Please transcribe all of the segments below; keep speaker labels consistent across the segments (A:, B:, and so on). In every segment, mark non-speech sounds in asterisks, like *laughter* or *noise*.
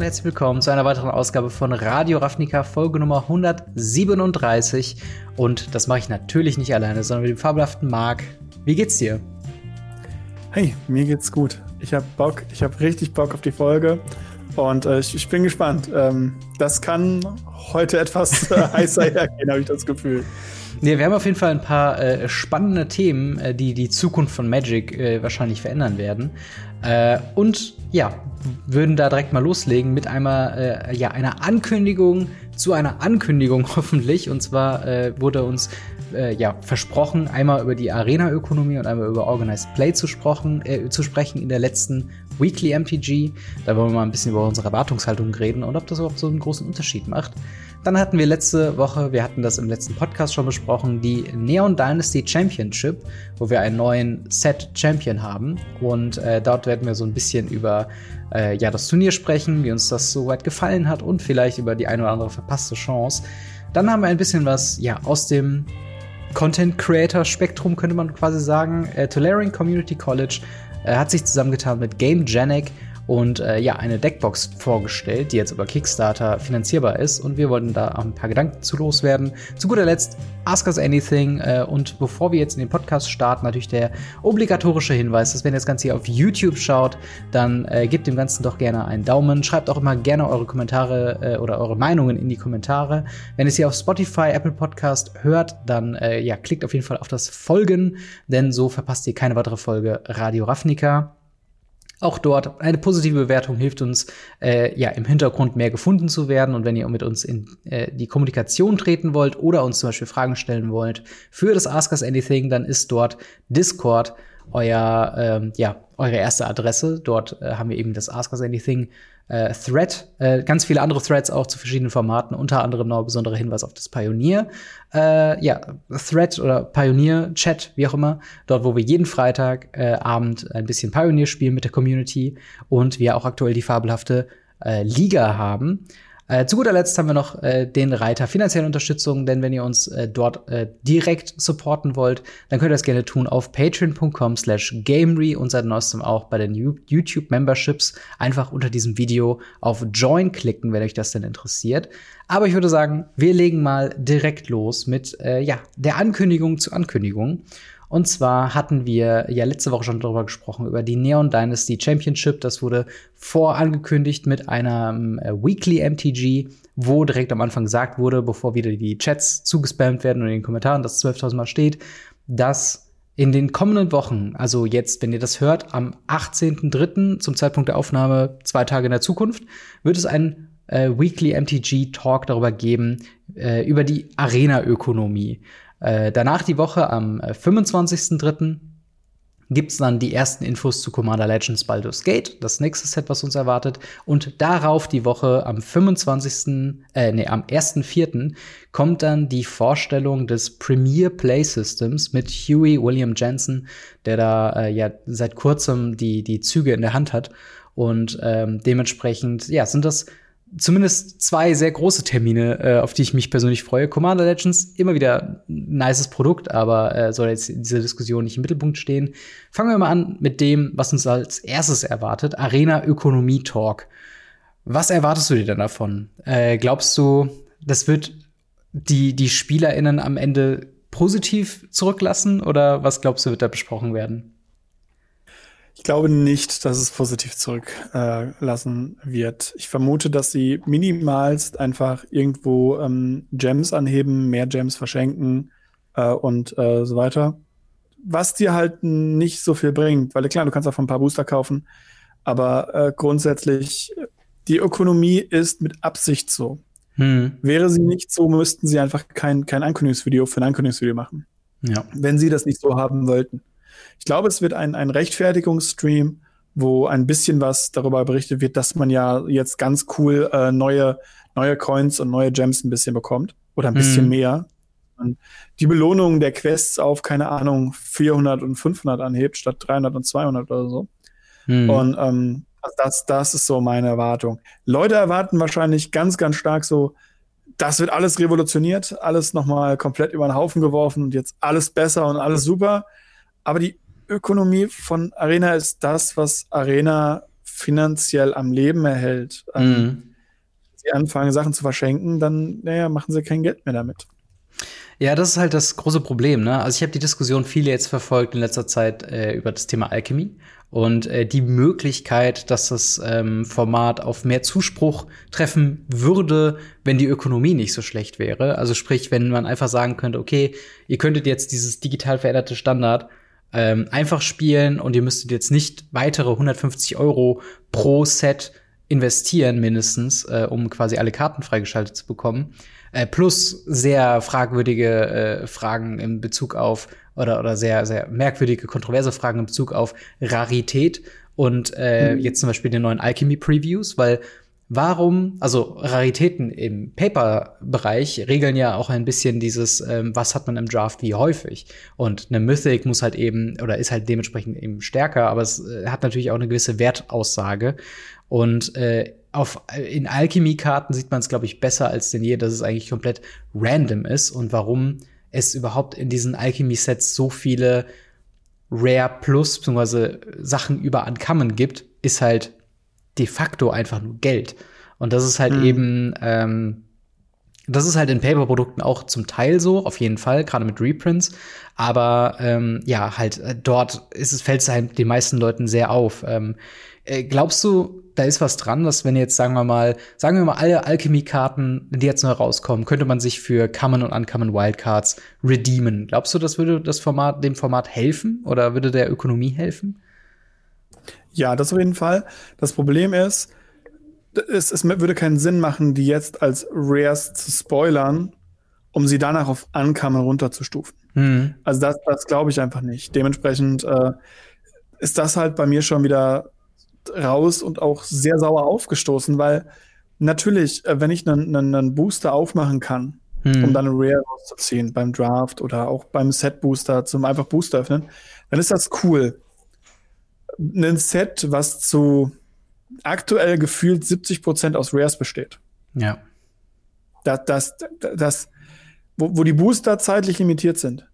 A: und herzlich willkommen zu einer weiteren Ausgabe von Radio Ravnica, Folge Nummer 137. Und das mache ich natürlich nicht alleine, sondern mit dem fabelhaften Marc. Wie geht's dir?
B: Hey, mir geht's gut. Ich habe Bock, ich habe richtig Bock auf die Folge und äh, ich, ich, bin gespannt. Ähm, das kann heute etwas äh, *laughs* heißer hergehen, habe ich das Gefühl.
A: Nee, wir haben auf jeden Fall ein paar äh, spannende Themen, äh, die die Zukunft von Magic äh, wahrscheinlich verändern werden. Äh, und ja, würden da direkt mal loslegen mit einmal äh, ja, einer Ankündigung zu einer Ankündigung *laughs* hoffentlich. Und zwar äh, wurde uns äh, ja, versprochen, einmal über die Arena-Ökonomie und einmal über Organized Play zu, sprechen, äh, zu sprechen in der letzten Weekly MTG. Da wollen wir mal ein bisschen über unsere Erwartungshaltung reden und ob das überhaupt so einen großen Unterschied macht. Dann hatten wir letzte Woche, wir hatten das im letzten Podcast schon besprochen, die Neon Dynasty Championship, wo wir einen neuen Set Champion haben. Und äh, dort werden wir so ein bisschen über äh, ja, das Turnier sprechen, wie uns das so weit gefallen hat und vielleicht über die eine oder andere verpasste Chance. Dann haben wir ein bisschen was ja, aus dem Content Creator Spektrum, könnte man quasi sagen. Äh, Tolerating Community College äh, hat sich zusammengetan mit Game Genic und äh, ja, eine Deckbox vorgestellt, die jetzt über Kickstarter finanzierbar ist. Und wir wollten da auch ein paar Gedanken zu loswerden. Zu guter Letzt Ask Us Anything. Äh, und bevor wir jetzt in den Podcast starten, natürlich der obligatorische Hinweis, dass wenn ihr das Ganze hier auf YouTube schaut, dann äh, gebt dem Ganzen doch gerne einen Daumen. Schreibt auch immer gerne eure Kommentare äh, oder eure Meinungen in die Kommentare. Wenn ihr es hier auf Spotify, Apple Podcast hört, dann äh, ja, klickt auf jeden Fall auf das Folgen, denn so verpasst ihr keine weitere Folge Radio Ravnica. Auch dort eine positive Bewertung hilft uns, äh, ja, im Hintergrund mehr gefunden zu werden. Und wenn ihr mit uns in äh, die Kommunikation treten wollt oder uns zum Beispiel Fragen stellen wollt für das Ask Us Anything, dann ist dort Discord euer, ähm, ja, eure erste Adresse. Dort äh, haben wir eben das Ask Us Anything äh, Thread, äh, ganz viele andere Threads auch zu verschiedenen Formaten, unter anderem noch ein besonderer Hinweis auf das Pioneer, äh, ja, Thread oder Pioneer Chat, wie auch immer, dort, wo wir jeden Freitag äh, ein bisschen Pioneer spielen mit der Community und wir auch aktuell die fabelhafte äh, Liga haben. Äh, zu guter Letzt haben wir noch äh, den Reiter finanzielle Unterstützung, denn wenn ihr uns äh, dort äh, direkt supporten wollt, dann könnt ihr das gerne tun auf patreon.com slash gamery und seit neuestem auch bei den YouTube Memberships einfach unter diesem Video auf Join klicken, wenn euch das denn interessiert. Aber ich würde sagen, wir legen mal direkt los mit äh, ja, der Ankündigung zu Ankündigung. Und zwar hatten wir ja letzte Woche schon darüber gesprochen, über die Neon Dynasty Championship. Das wurde vorangekündigt mit einem äh, Weekly MTG, wo direkt am Anfang gesagt wurde, bevor wieder die Chats zugespammt werden und in den Kommentaren das 12.000 Mal steht, dass in den kommenden Wochen, also jetzt, wenn ihr das hört, am 18.03. zum Zeitpunkt der Aufnahme, zwei Tage in der Zukunft, wird es einen äh, Weekly MTG Talk darüber geben, äh, über die Arena-Ökonomie. Äh, danach die Woche am 25.03. Äh, gibt's dann die ersten Infos zu Commander Legends Baldur's Gate, das nächste Set, was uns erwartet. Und darauf die Woche am 25., äh, nee, am 1.4. kommt dann die Vorstellung des Premier Play Systems mit Huey William Jensen, der da äh, ja seit kurzem die, die Züge in der Hand hat. Und ähm, dementsprechend, ja, sind das zumindest zwei sehr große Termine, äh, auf die ich mich persönlich freue. Commander Legends, immer wieder ein nices Produkt, aber äh, soll jetzt in dieser Diskussion nicht im Mittelpunkt stehen. Fangen wir mal an mit dem, was uns als erstes erwartet. Arena Ökonomie Talk. Was erwartest du dir denn davon? Äh, glaubst du, das wird die, die SpielerInnen am Ende positiv zurücklassen oder was glaubst du, wird da besprochen werden?
B: Ich glaube nicht, dass es positiv zurücklassen äh, wird. Ich vermute, dass sie minimalst einfach irgendwo ähm, Gems anheben, mehr Gems verschenken äh, und äh, so weiter. Was dir halt nicht so viel bringt, weil klar, du kannst auch ein paar Booster kaufen, aber äh, grundsätzlich, die Ökonomie ist mit Absicht so. Hm. Wäre sie nicht so, müssten sie einfach kein, kein Ankündigungsvideo für ein Ankündigungsvideo machen. Ja. Wenn sie das nicht so haben wollten. Ich glaube, es wird ein, ein Rechtfertigungsstream, wo ein bisschen was darüber berichtet wird, dass man ja jetzt ganz cool äh, neue, neue Coins und neue Gems ein bisschen bekommt. Oder ein bisschen mhm. mehr. Und die Belohnung der Quests auf, keine Ahnung, 400 und 500 anhebt, statt 300 und 200 oder so. Mhm. Und ähm, das, das ist so meine Erwartung. Leute erwarten wahrscheinlich ganz, ganz stark so, das wird alles revolutioniert, alles nochmal komplett über den Haufen geworfen und jetzt alles besser und alles super. Aber die Ökonomie von Arena ist das, was Arena finanziell am Leben erhält, ähm,
A: Mhm.
B: sie anfangen, Sachen zu verschenken, dann, naja, machen sie kein Geld mehr damit.
A: Ja, das ist halt das große Problem. Ne? Also ich habe die Diskussion viele jetzt verfolgt in letzter Zeit äh, über das Thema Alchemy und äh, die Möglichkeit, dass das ähm, Format auf mehr Zuspruch treffen würde, wenn die Ökonomie nicht so schlecht wäre. Also sprich, wenn man einfach sagen könnte, okay, ihr könntet jetzt dieses digital veränderte Standard ähm, einfach spielen und ihr müsstet jetzt nicht weitere 150 Euro pro Set investieren mindestens, äh, um quasi alle Karten freigeschaltet zu bekommen. Äh, plus sehr fragwürdige äh, Fragen in Bezug auf oder oder sehr sehr merkwürdige kontroverse Fragen in Bezug auf Rarität und äh,
B: Mhm.
A: jetzt zum Beispiel den neuen Alchemy Previews, weil warum also Raritäten im Paper-Bereich regeln ja auch ein bisschen dieses ähm, was hat man im Draft wie häufig? Und eine Mythic muss halt eben oder ist halt dementsprechend eben stärker, aber es äh, hat natürlich auch eine gewisse Wertaussage. Und äh, auf, in Alchemy-Karten sieht man es, glaube ich, besser als denn je, dass es eigentlich komplett random ist und warum es überhaupt in diesen Alchemy-Sets so viele Rare Plus beziehungsweise Sachen über Uncommon gibt, ist halt de facto einfach nur Geld. Und das ist halt
B: Mhm.
A: eben, ähm, das ist halt in Paper-Produkten auch zum Teil so, auf jeden Fall, gerade mit Reprints. Aber ähm, ja, halt äh, dort ist es fällt es halt den meisten Leuten sehr auf. Ähm, äh, glaubst du, da ist was dran, dass wenn jetzt sagen wir mal, sagen wir mal alle Alchemy-Karten, die jetzt neu rauskommen, könnte man sich für Common und Uncommon Wildcards redeemen? Glaubst du, das würde das Format dem Format helfen oder würde der Ökonomie helfen?
B: Ja, das auf jeden Fall. Das Problem ist, es, es würde keinen Sinn machen, die jetzt als Rares zu spoilern, um sie danach auf Uncommon runterzustufen.
A: Hm.
B: Also das, das glaube ich einfach nicht. Dementsprechend äh, ist das halt bei mir schon wieder raus und auch sehr sauer aufgestoßen, weil natürlich, äh, wenn ich einen einen Booster aufmachen kann,
A: Hm.
B: um dann eine Rare rauszuziehen beim Draft oder auch beim Set Booster zum einfach Booster öffnen, dann ist das cool. Ein Set, was zu aktuell gefühlt 70% aus Rares besteht.
A: ja.
B: Das, das, das, wo, wo die Booster zeitlich limitiert sind.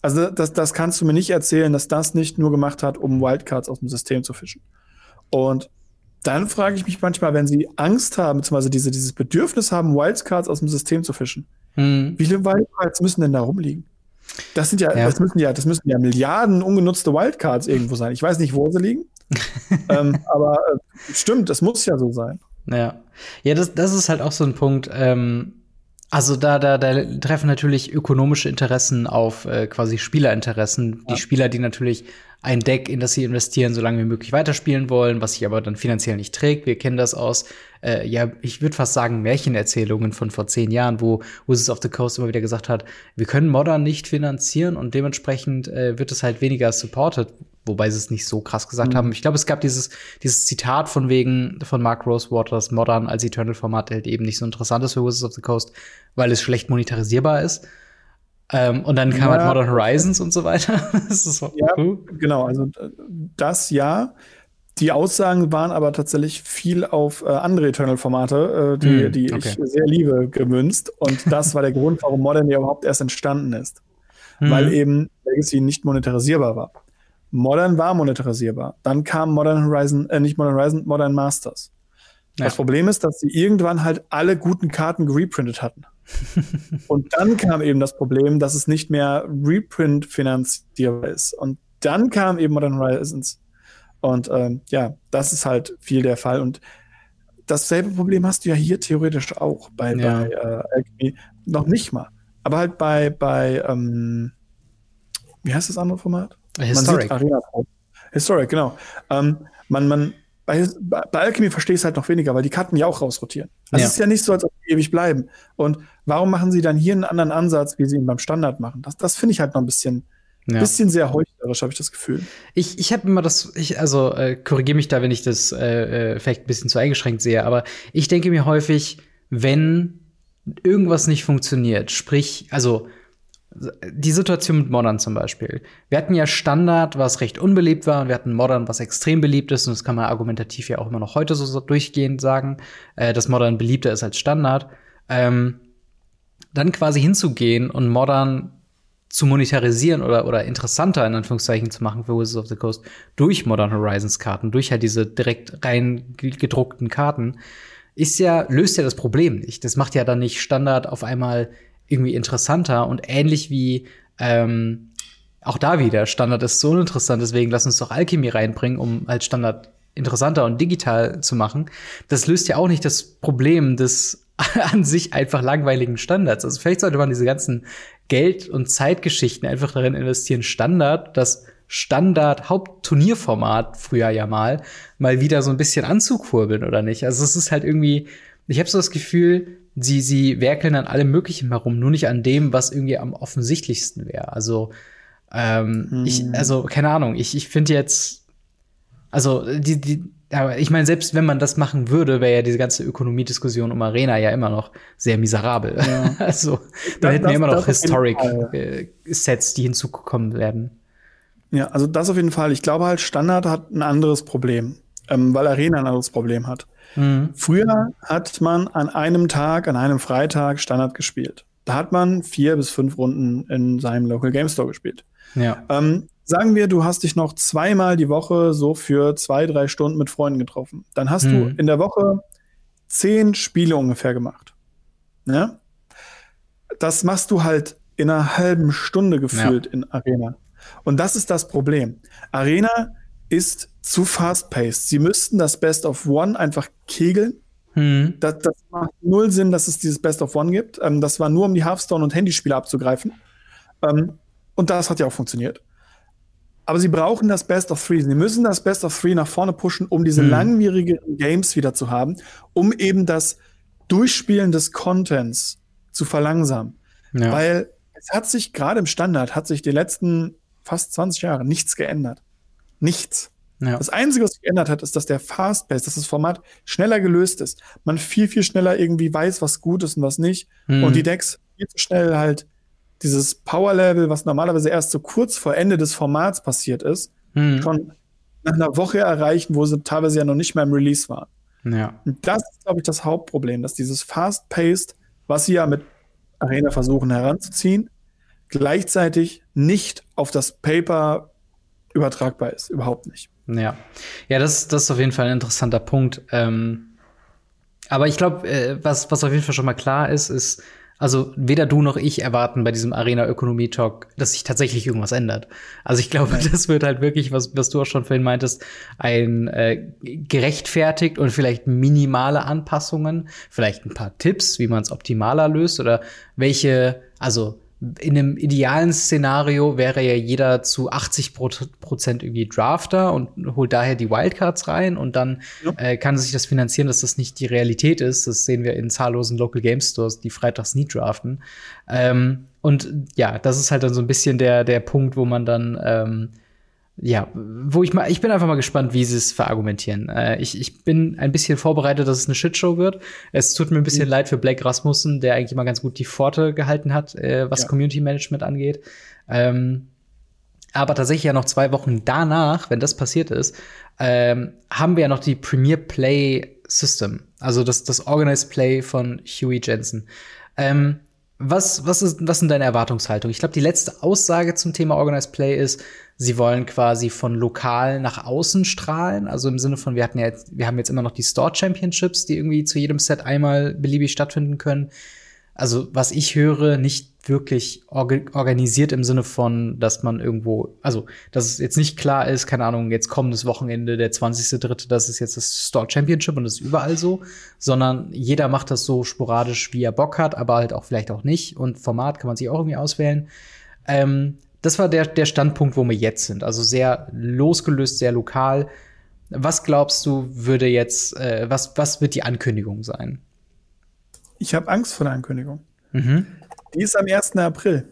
B: Also das, das kannst du mir nicht erzählen, dass das nicht nur gemacht hat, um Wildcards aus dem System zu fischen. Und dann frage ich mich manchmal, wenn sie Angst haben, beziehungsweise diese, dieses Bedürfnis haben, Wildcards aus dem System zu fischen,
A: Hm.
B: wie viele Wildcards müssen denn da rumliegen? Das sind ja,
A: Ja.
B: das müssen ja, das müssen ja Milliarden ungenutzte Wildcards irgendwo sein. Ich weiß nicht, wo sie liegen. *laughs* ähm, aber äh, stimmt, das muss ja so sein.
A: Ja, ja, das, das ist halt auch so ein Punkt. Ähm, also da, da, da treffen natürlich ökonomische Interessen auf äh, quasi Spielerinteressen. Die
B: Ja.
A: Spieler, die natürlich ein Deck, in das sie investieren, so lange wie möglich weiterspielen wollen, was sich aber dann finanziell nicht trägt. Wir kennen das aus, äh, ja, ich würde fast sagen, Märchenerzählungen von vor zehn Jahren, wo Wizards of the Coast immer wieder gesagt hat, wir können Modern nicht finanzieren und dementsprechend äh, wird es halt weniger supported, wobei sie es nicht so krass gesagt
B: Mhm.
A: haben. Ich glaube, es gab dieses, dieses Zitat von wegen von Mark Rosewater, dass Modern als Eternal-Format halt eben nicht so interessant ist für Wizards of the Coast, weil es schlecht monetarisierbar ist. Ähm, und dann kam
B: Ja.
A: halt Modern Horizons und so weiter. *laughs* das ist so,
B: Ja,
A: uh.
B: Genau, also äh, das ja. Die Aussagen waren aber tatsächlich viel auf äh, andere Eternal-Formate, äh, die,
A: Hm,
B: die
A: okay.
B: ich sehr liebe, gemünzt. Und das war der Grund, warum Modern ja überhaupt erst entstanden ist.
A: Mhm.
B: Weil eben Legacy nicht monetarisierbar war. Modern war monetarisierbar. Dann kam Modern Horizon, äh, nicht Modern Horizon, Modern Masters.
A: Ja.
B: Das Problem ist, dass sie irgendwann halt alle guten Karten gereprintet hatten. Und dann kam eben das Problem, dass es nicht mehr Reprint finanzierbar ist. Und dann kam eben Modern Horizons. Und ähm, ja, das ist halt viel der Fall. Und dasselbe Problem hast du ja hier theoretisch auch bei,
A: Ja.
B: bei äh, Alchemy. Noch nicht mal. Aber halt bei, bei ähm, wie heißt das andere Format?
A: Historic.
B: Man sieht Arena. Historic, genau. Ähm, man, man, bei, bei Alchemy verstehe ich es halt noch weniger, weil die Karten ja auch rausrotieren. Also
A: Ja.
B: es ist ja nicht so, als ob die ewig bleiben. Und warum machen sie dann hier einen anderen Ansatz, wie sie ihn beim Standard machen? Das, das finde ich halt noch ein bisschen,
A: Ja.
B: bisschen sehr heuchlerisch, habe ich das Gefühl.
A: Ich, ich habe immer das, ich, also äh, korrigiere mich da, wenn ich das äh, äh, vielleicht ein bisschen zu eingeschränkt sehe, aber ich denke mir häufig, wenn irgendwas nicht funktioniert, sprich, also die Situation mit Modern zum Beispiel. Wir hatten ja Standard, was recht unbeliebt war, und wir hatten Modern, was extrem beliebt ist, und das kann man argumentativ ja auch immer noch heute so, durchgehend sagen, äh, dass Modern beliebter ist als Standard. Ähm, dann quasi hinzugehen und Modern zu monetarisieren oder, oder interessanter in Anführungszeichen zu machen für Wizards of the Coast durch Modern Horizons Karten, durch halt diese direkt rein gedruckten Karten, ist ja, löst ja das Problem nicht. Das macht ja dann nicht Standard auf einmal irgendwie interessanter und ähnlich wie ähm, auch da wieder, Standard ist so uninteressant, deswegen lass uns doch Alchemy reinbringen, um halt Standard interessanter und digital zu machen. Das löst ja auch nicht das Problem des *laughs* an sich einfach langweiligen Standards. Also vielleicht sollte man diese ganzen Geld- und Zeitgeschichten einfach darin investieren, Standard, das Standard-Hauptturnierformat früher ja mal, mal wieder so ein bisschen anzukurbeln, oder nicht? Also es ist halt irgendwie, ich habe so das Gefühl, sie, sie werkeln an allem Möglichen herum, nur nicht an dem, was irgendwie am offensichtlichsten wäre. Also, ähm, hm. ich, also, keine Ahnung, ich, ich finde jetzt, also, die, die, aber ich meine, selbst wenn man das machen würde, wäre ja diese ganze Ökonomiediskussion um Arena ja immer noch sehr miserabel. Ja. *laughs* also, da hätten wir immer noch Historic-Sets, die hinzukommen werden.
B: Ja, also das auf jeden Fall. Ich glaube halt, Standard hat ein anderes Problem, ähm, weil Arena ein anderes Problem hat. Mhm. Früher hat man an einem Tag, an einem Freitag Standard gespielt. Da hat man vier bis fünf Runden in seinem Local Game Store gespielt. Ja. Ähm, sagen wir, du hast dich noch zweimal die Woche so für zwei, drei Stunden mit Freunden getroffen. Dann hast mhm. du in der Woche zehn Spiele ungefähr gemacht. Ja? Das machst du halt in einer halben Stunde gefühlt ja. in Arena. Und das ist das Problem. Arena ist zu fast-paced. Sie müssten das Best of One einfach kegeln. Hm. Das, das, macht null Sinn, dass es dieses Best of One gibt. Ähm, das war nur, um die Hearthstone- und Handyspiele abzugreifen. Ähm, und das hat ja auch funktioniert. Aber sie brauchen das Best of Three. Sie müssen das Best of Three nach vorne pushen, um diese hm. langwierigen Games wieder zu haben, um eben das Durchspielen des Contents zu verlangsamen. Ja. Weil es hat sich gerade im Standard, hat sich die letzten fast 20 Jahre nichts geändert. Nichts. Ja. Das Einzige, was sich geändert hat, ist, dass der Fastpace, dass das Format schneller gelöst ist. Man viel, viel schneller irgendwie weiß, was gut ist und was nicht. Mhm. Und die Decks viel zu schnell halt dieses Power-Level, was normalerweise erst so kurz vor Ende des Formats passiert ist, mhm. schon nach einer Woche erreichen, wo sie teilweise ja noch nicht mehr im Release waren. Ja. Und das ist, glaube ich, das Hauptproblem, dass dieses Fast-Paced, was sie ja mit Arena versuchen heranzuziehen, gleichzeitig nicht auf das Paper übertragbar ist. Überhaupt nicht.
A: Ja, ja, das, das ist auf jeden Fall ein interessanter Punkt. Ähm, aber ich glaube, äh, was, was auf jeden Fall schon mal klar ist, ist, also weder du noch ich erwarten bei diesem Arena-Ökonomie-Talk, dass sich tatsächlich irgendwas ändert. Also ich glaube, das wird halt wirklich, was, was du auch schon vorhin meintest, ein äh, gerechtfertigt und vielleicht minimale Anpassungen, vielleicht ein paar Tipps, wie man es optimaler löst oder welche, also in einem idealen Szenario wäre ja jeder zu 80 Prozent irgendwie Drafter und holt daher die Wildcards rein und dann ja. äh, kann sich das finanzieren, dass das nicht die Realität ist. Das sehen wir in zahllosen Local Game Stores, die freitags nie draften. Ähm, und ja, das ist halt dann so ein bisschen der, der Punkt, wo man dann ähm, ja, wo ich mal, ich bin einfach mal gespannt, wie sie es verargumentieren. Äh, ich, ich bin ein bisschen vorbereitet, dass es eine Shitshow wird. Es tut mir ein bisschen mhm. leid für Blake Rasmussen, der eigentlich mal ganz gut die Pforte gehalten hat, äh, was ja. Community Management angeht. Ähm, aber tatsächlich ja noch zwei Wochen danach, wenn das passiert ist, ähm, haben wir ja noch die Premier Play System, also das, das Organized Play von Huey Jensen. Ähm, was, was, ist, was sind deine Erwartungshaltungen? Ich glaube, die letzte Aussage zum Thema Organized Play ist, sie wollen quasi von lokal nach außen strahlen. Also im Sinne von, wir hatten ja jetzt, wir haben jetzt immer noch die Store Championships, die irgendwie zu jedem Set einmal beliebig stattfinden können. Also, was ich höre, nicht wirklich orga organisiert im Sinne von, dass man irgendwo, also, dass es jetzt nicht klar ist, keine Ahnung, jetzt kommendes Wochenende, der 20.3., das ist jetzt das Store Championship und das ist überall so, sondern jeder macht das so sporadisch, wie er Bock hat, aber halt auch vielleicht auch nicht und Format kann man sich auch irgendwie auswählen. Ähm, das war der, der Standpunkt, wo wir jetzt sind. Also sehr losgelöst, sehr lokal. Was glaubst du, würde jetzt, äh, was, was wird die Ankündigung sein?
B: Ich habe Angst vor der Ankündigung. Mhm. Die ist am 1. April.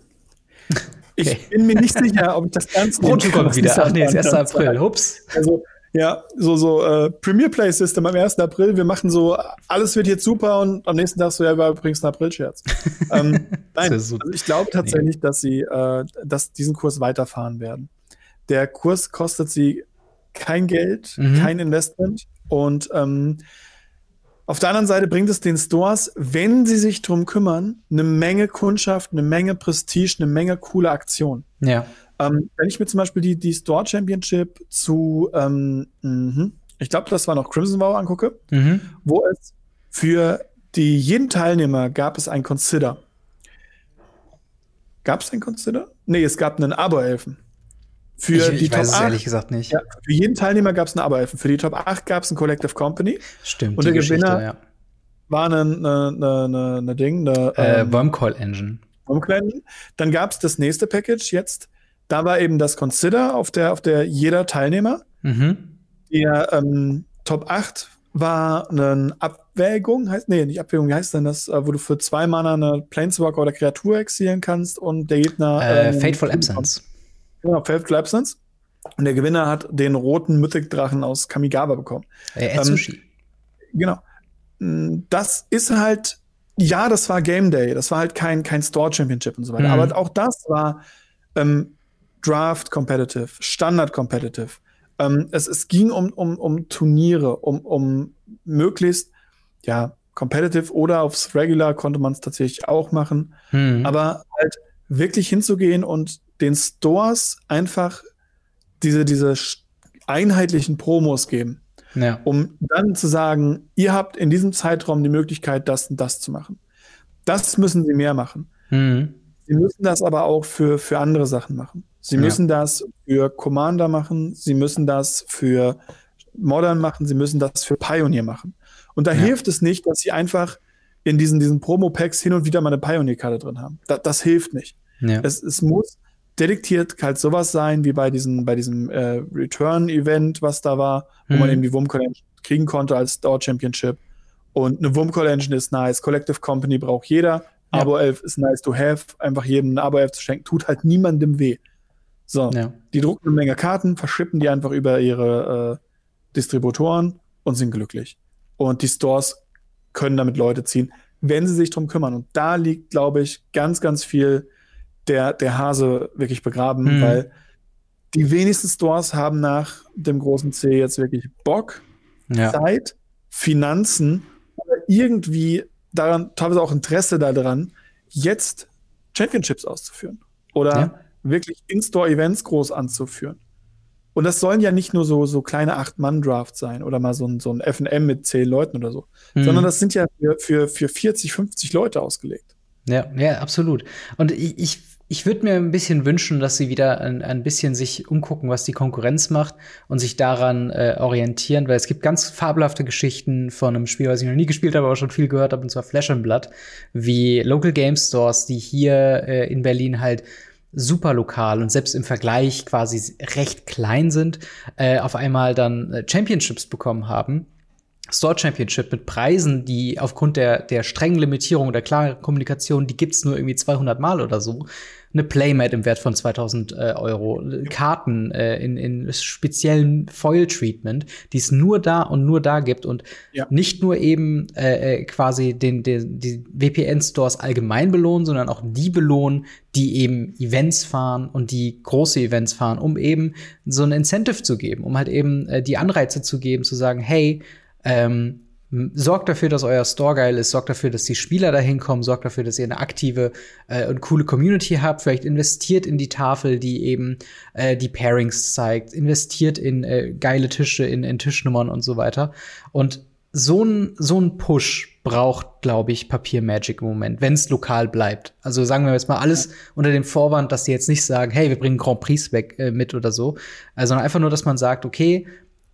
B: *laughs* Okay. Ich bin mir nicht sicher, ob ich das Ganze. *laughs*
A: Rot kommt wieder. Ach nee, ist 1. April. Ups.
B: Also, ja, so, so äh, Premier Play System am 1. April. Wir machen so, alles wird jetzt super und am nächsten Tag so, ja, war übrigens ein April-Scherz. *laughs* ähm, nein, so also ich glaube tatsächlich, nee. dass sie äh, dass diesen Kurs weiterfahren werden. Der Kurs kostet sie kein Geld, mhm. kein Investment und ähm, Auf der anderen Seite bringt es den Stores, wenn sie sich drum kümmern, eine Menge Kundschaft, eine Menge Prestige, eine Menge coole Aktion.
A: Ja.
B: Ähm, wenn ich mir zum Beispiel die, die Store Championship zu, ähm, mh, ich glaube, das war noch Crimson Vow angucke,
A: Mhm.
B: wo es für die jeden Teilnehmer gab es ein Consider. Gab es ein Consider? Nee, es gab einen Abo-Elfen. Für
A: ich
B: die
A: ich weiß
B: Top
A: es
B: 8,
A: ehrlich gesagt nicht.
B: ja, für jeden Teilnehmer gab es einen Abo-Elfen. Für die Top 8 gab es ein Collective Company.
A: Stimmt.
B: Und
A: die
B: der Gewinner-
A: ja.
B: War eine, eine, eine, eine, eine Ding, eine
A: Äh,
B: ähm,
A: Wormcoil Engine.
B: Umkleiden. Dann gab es das nächste Package jetzt. Da war eben das Consider auf der, auf der jeder Teilnehmer.
A: Mhm.
B: Der ähm, Top 8 war eine Abwägung, heißt, nee, nicht Abwägung, wie heißt denn das, äh, wo du für zwei Mana eine Planeswalker oder Kreatur exilen kannst und der Gegner.
A: Äh,
B: ähm,
A: Fateful Absence.
B: Genau, Fateful Absence. Und der Gewinner hat den roten Mythic-Drachen aus Kamigawa bekommen.
A: Äh, Etsushi.
B: Genau. Mm, Das ist halt, ja, das war Game Day, das war halt kein, kein Store Championship und so weiter.
A: Mhm.
B: Aber auch das war ähm, Draft Competitive, Standard Competitive. Ähm, es, es ging um, um, um Turniere, um, um möglichst, ja, Competitive oder aufs Regular konnte man es tatsächlich auch machen.
A: Mhm.
B: Aber halt wirklich hinzugehen und den Stores einfach diese, diese einheitlichen Promos geben
A: ja.
B: um dann zu sagen, ihr habt in diesem Zeitraum die Möglichkeit, das und das zu machen. Das müssen sie mehr machen.
A: Mhm.
B: Sie müssen das aber auch für, für andere Sachen machen. Sie
A: Ja.
B: müssen das für Commander machen, sie müssen das für Modern machen, sie müssen das für Pioneer machen. Und da
A: Ja.
B: hilft es nicht, dass sie einfach in diesen, diesen Promo-Packs hin und wieder mal eine Pioneer-Karte drin haben. Da, das hilft nicht. Es, es muss detektiert halt sowas sein, wie bei diesem, bei diesem äh, Return-Event, was da war, wo
A: Mhm.
B: man eben die Wurmcall Engine kriegen konnte als Store Championship. Und eine Wurmcall Engine ist nice, Collective Company braucht jeder,
A: Ja.
B: Abo 11 ist nice to have, einfach jedem ein Abo 11 zu schenken, tut halt niemandem weh. So,
A: ja.
B: die drucken eine Menge Karten, verschippen die einfach über ihre äh, Distributoren und sind glücklich. Und die Stores können damit Leute ziehen, wenn sie sich drum kümmern. Und da liegt, glaube ich, ganz, ganz viel der, der Hase wirklich begraben,
A: Mhm.
B: weil die wenigsten Stores haben nach dem großen C jetzt wirklich Bock,
A: ja.
B: Zeit, Finanzen oder irgendwie daran, teilweise auch Interesse daran, jetzt Championships auszuführen. Oder
A: Ja.
B: wirklich In-Store-Events groß anzuführen. Und das sollen ja nicht nur so, so kleine Acht-Mann-Drafts sein oder mal so ein, so ein FM mit zehn Leuten oder so,
A: Mhm.
B: sondern das sind ja für, für, für 40, 50 Leute ausgelegt.
A: Ja, ja, absolut. Und ich, ich, ich würde mir ein bisschen wünschen, dass sie wieder ein, ein bisschen sich umgucken, was die Konkurrenz macht und sich daran äh, orientieren, weil es gibt ganz fabelhafte Geschichten von einem Spiel, was ich noch nie gespielt habe, aber schon viel gehört habe, und zwar Flash and Blood, wie Local Game Stores, die hier äh, in Berlin halt super lokal und selbst im Vergleich quasi recht klein sind, äh, auf einmal dann äh, Championships bekommen haben. Store Championship mit Preisen, die aufgrund der, der strengen Limitierung oder klaren Kommunikation, die gibt's nur irgendwie 200 Mal oder so. Eine Playmat im Wert von 2000 äh, Euro, Karten äh, in, in speziellen Foil-Treatment, die es nur da und nur da gibt und
B: Ja.
A: nicht nur eben äh, äh, quasi den, den, die VPN-Stores allgemein belohnen, sondern auch die belohnen, die eben Events fahren und die große Events fahren, um eben so ein Incentive zu geben, um halt eben äh, die Anreize zu geben, zu sagen, hey, ähm, sorgt dafür, dass euer Store geil ist, sorgt dafür, dass die Spieler dahin kommen, sorgt dafür, dass ihr eine aktive äh, und coole Community habt, vielleicht investiert in die Tafel, die eben äh, die Pairings zeigt, investiert in äh, geile Tische, in, in Tischnummern und so weiter. Und so ein, so ein Push braucht, glaube ich, Papier Magic im Moment, wenn es lokal bleibt. Also sagen wir jetzt mal alles unter dem Vorwand, dass sie jetzt nicht sagen, hey, wir bringen Grand Prix weg äh, mit oder so, sondern einfach nur, dass man sagt, okay,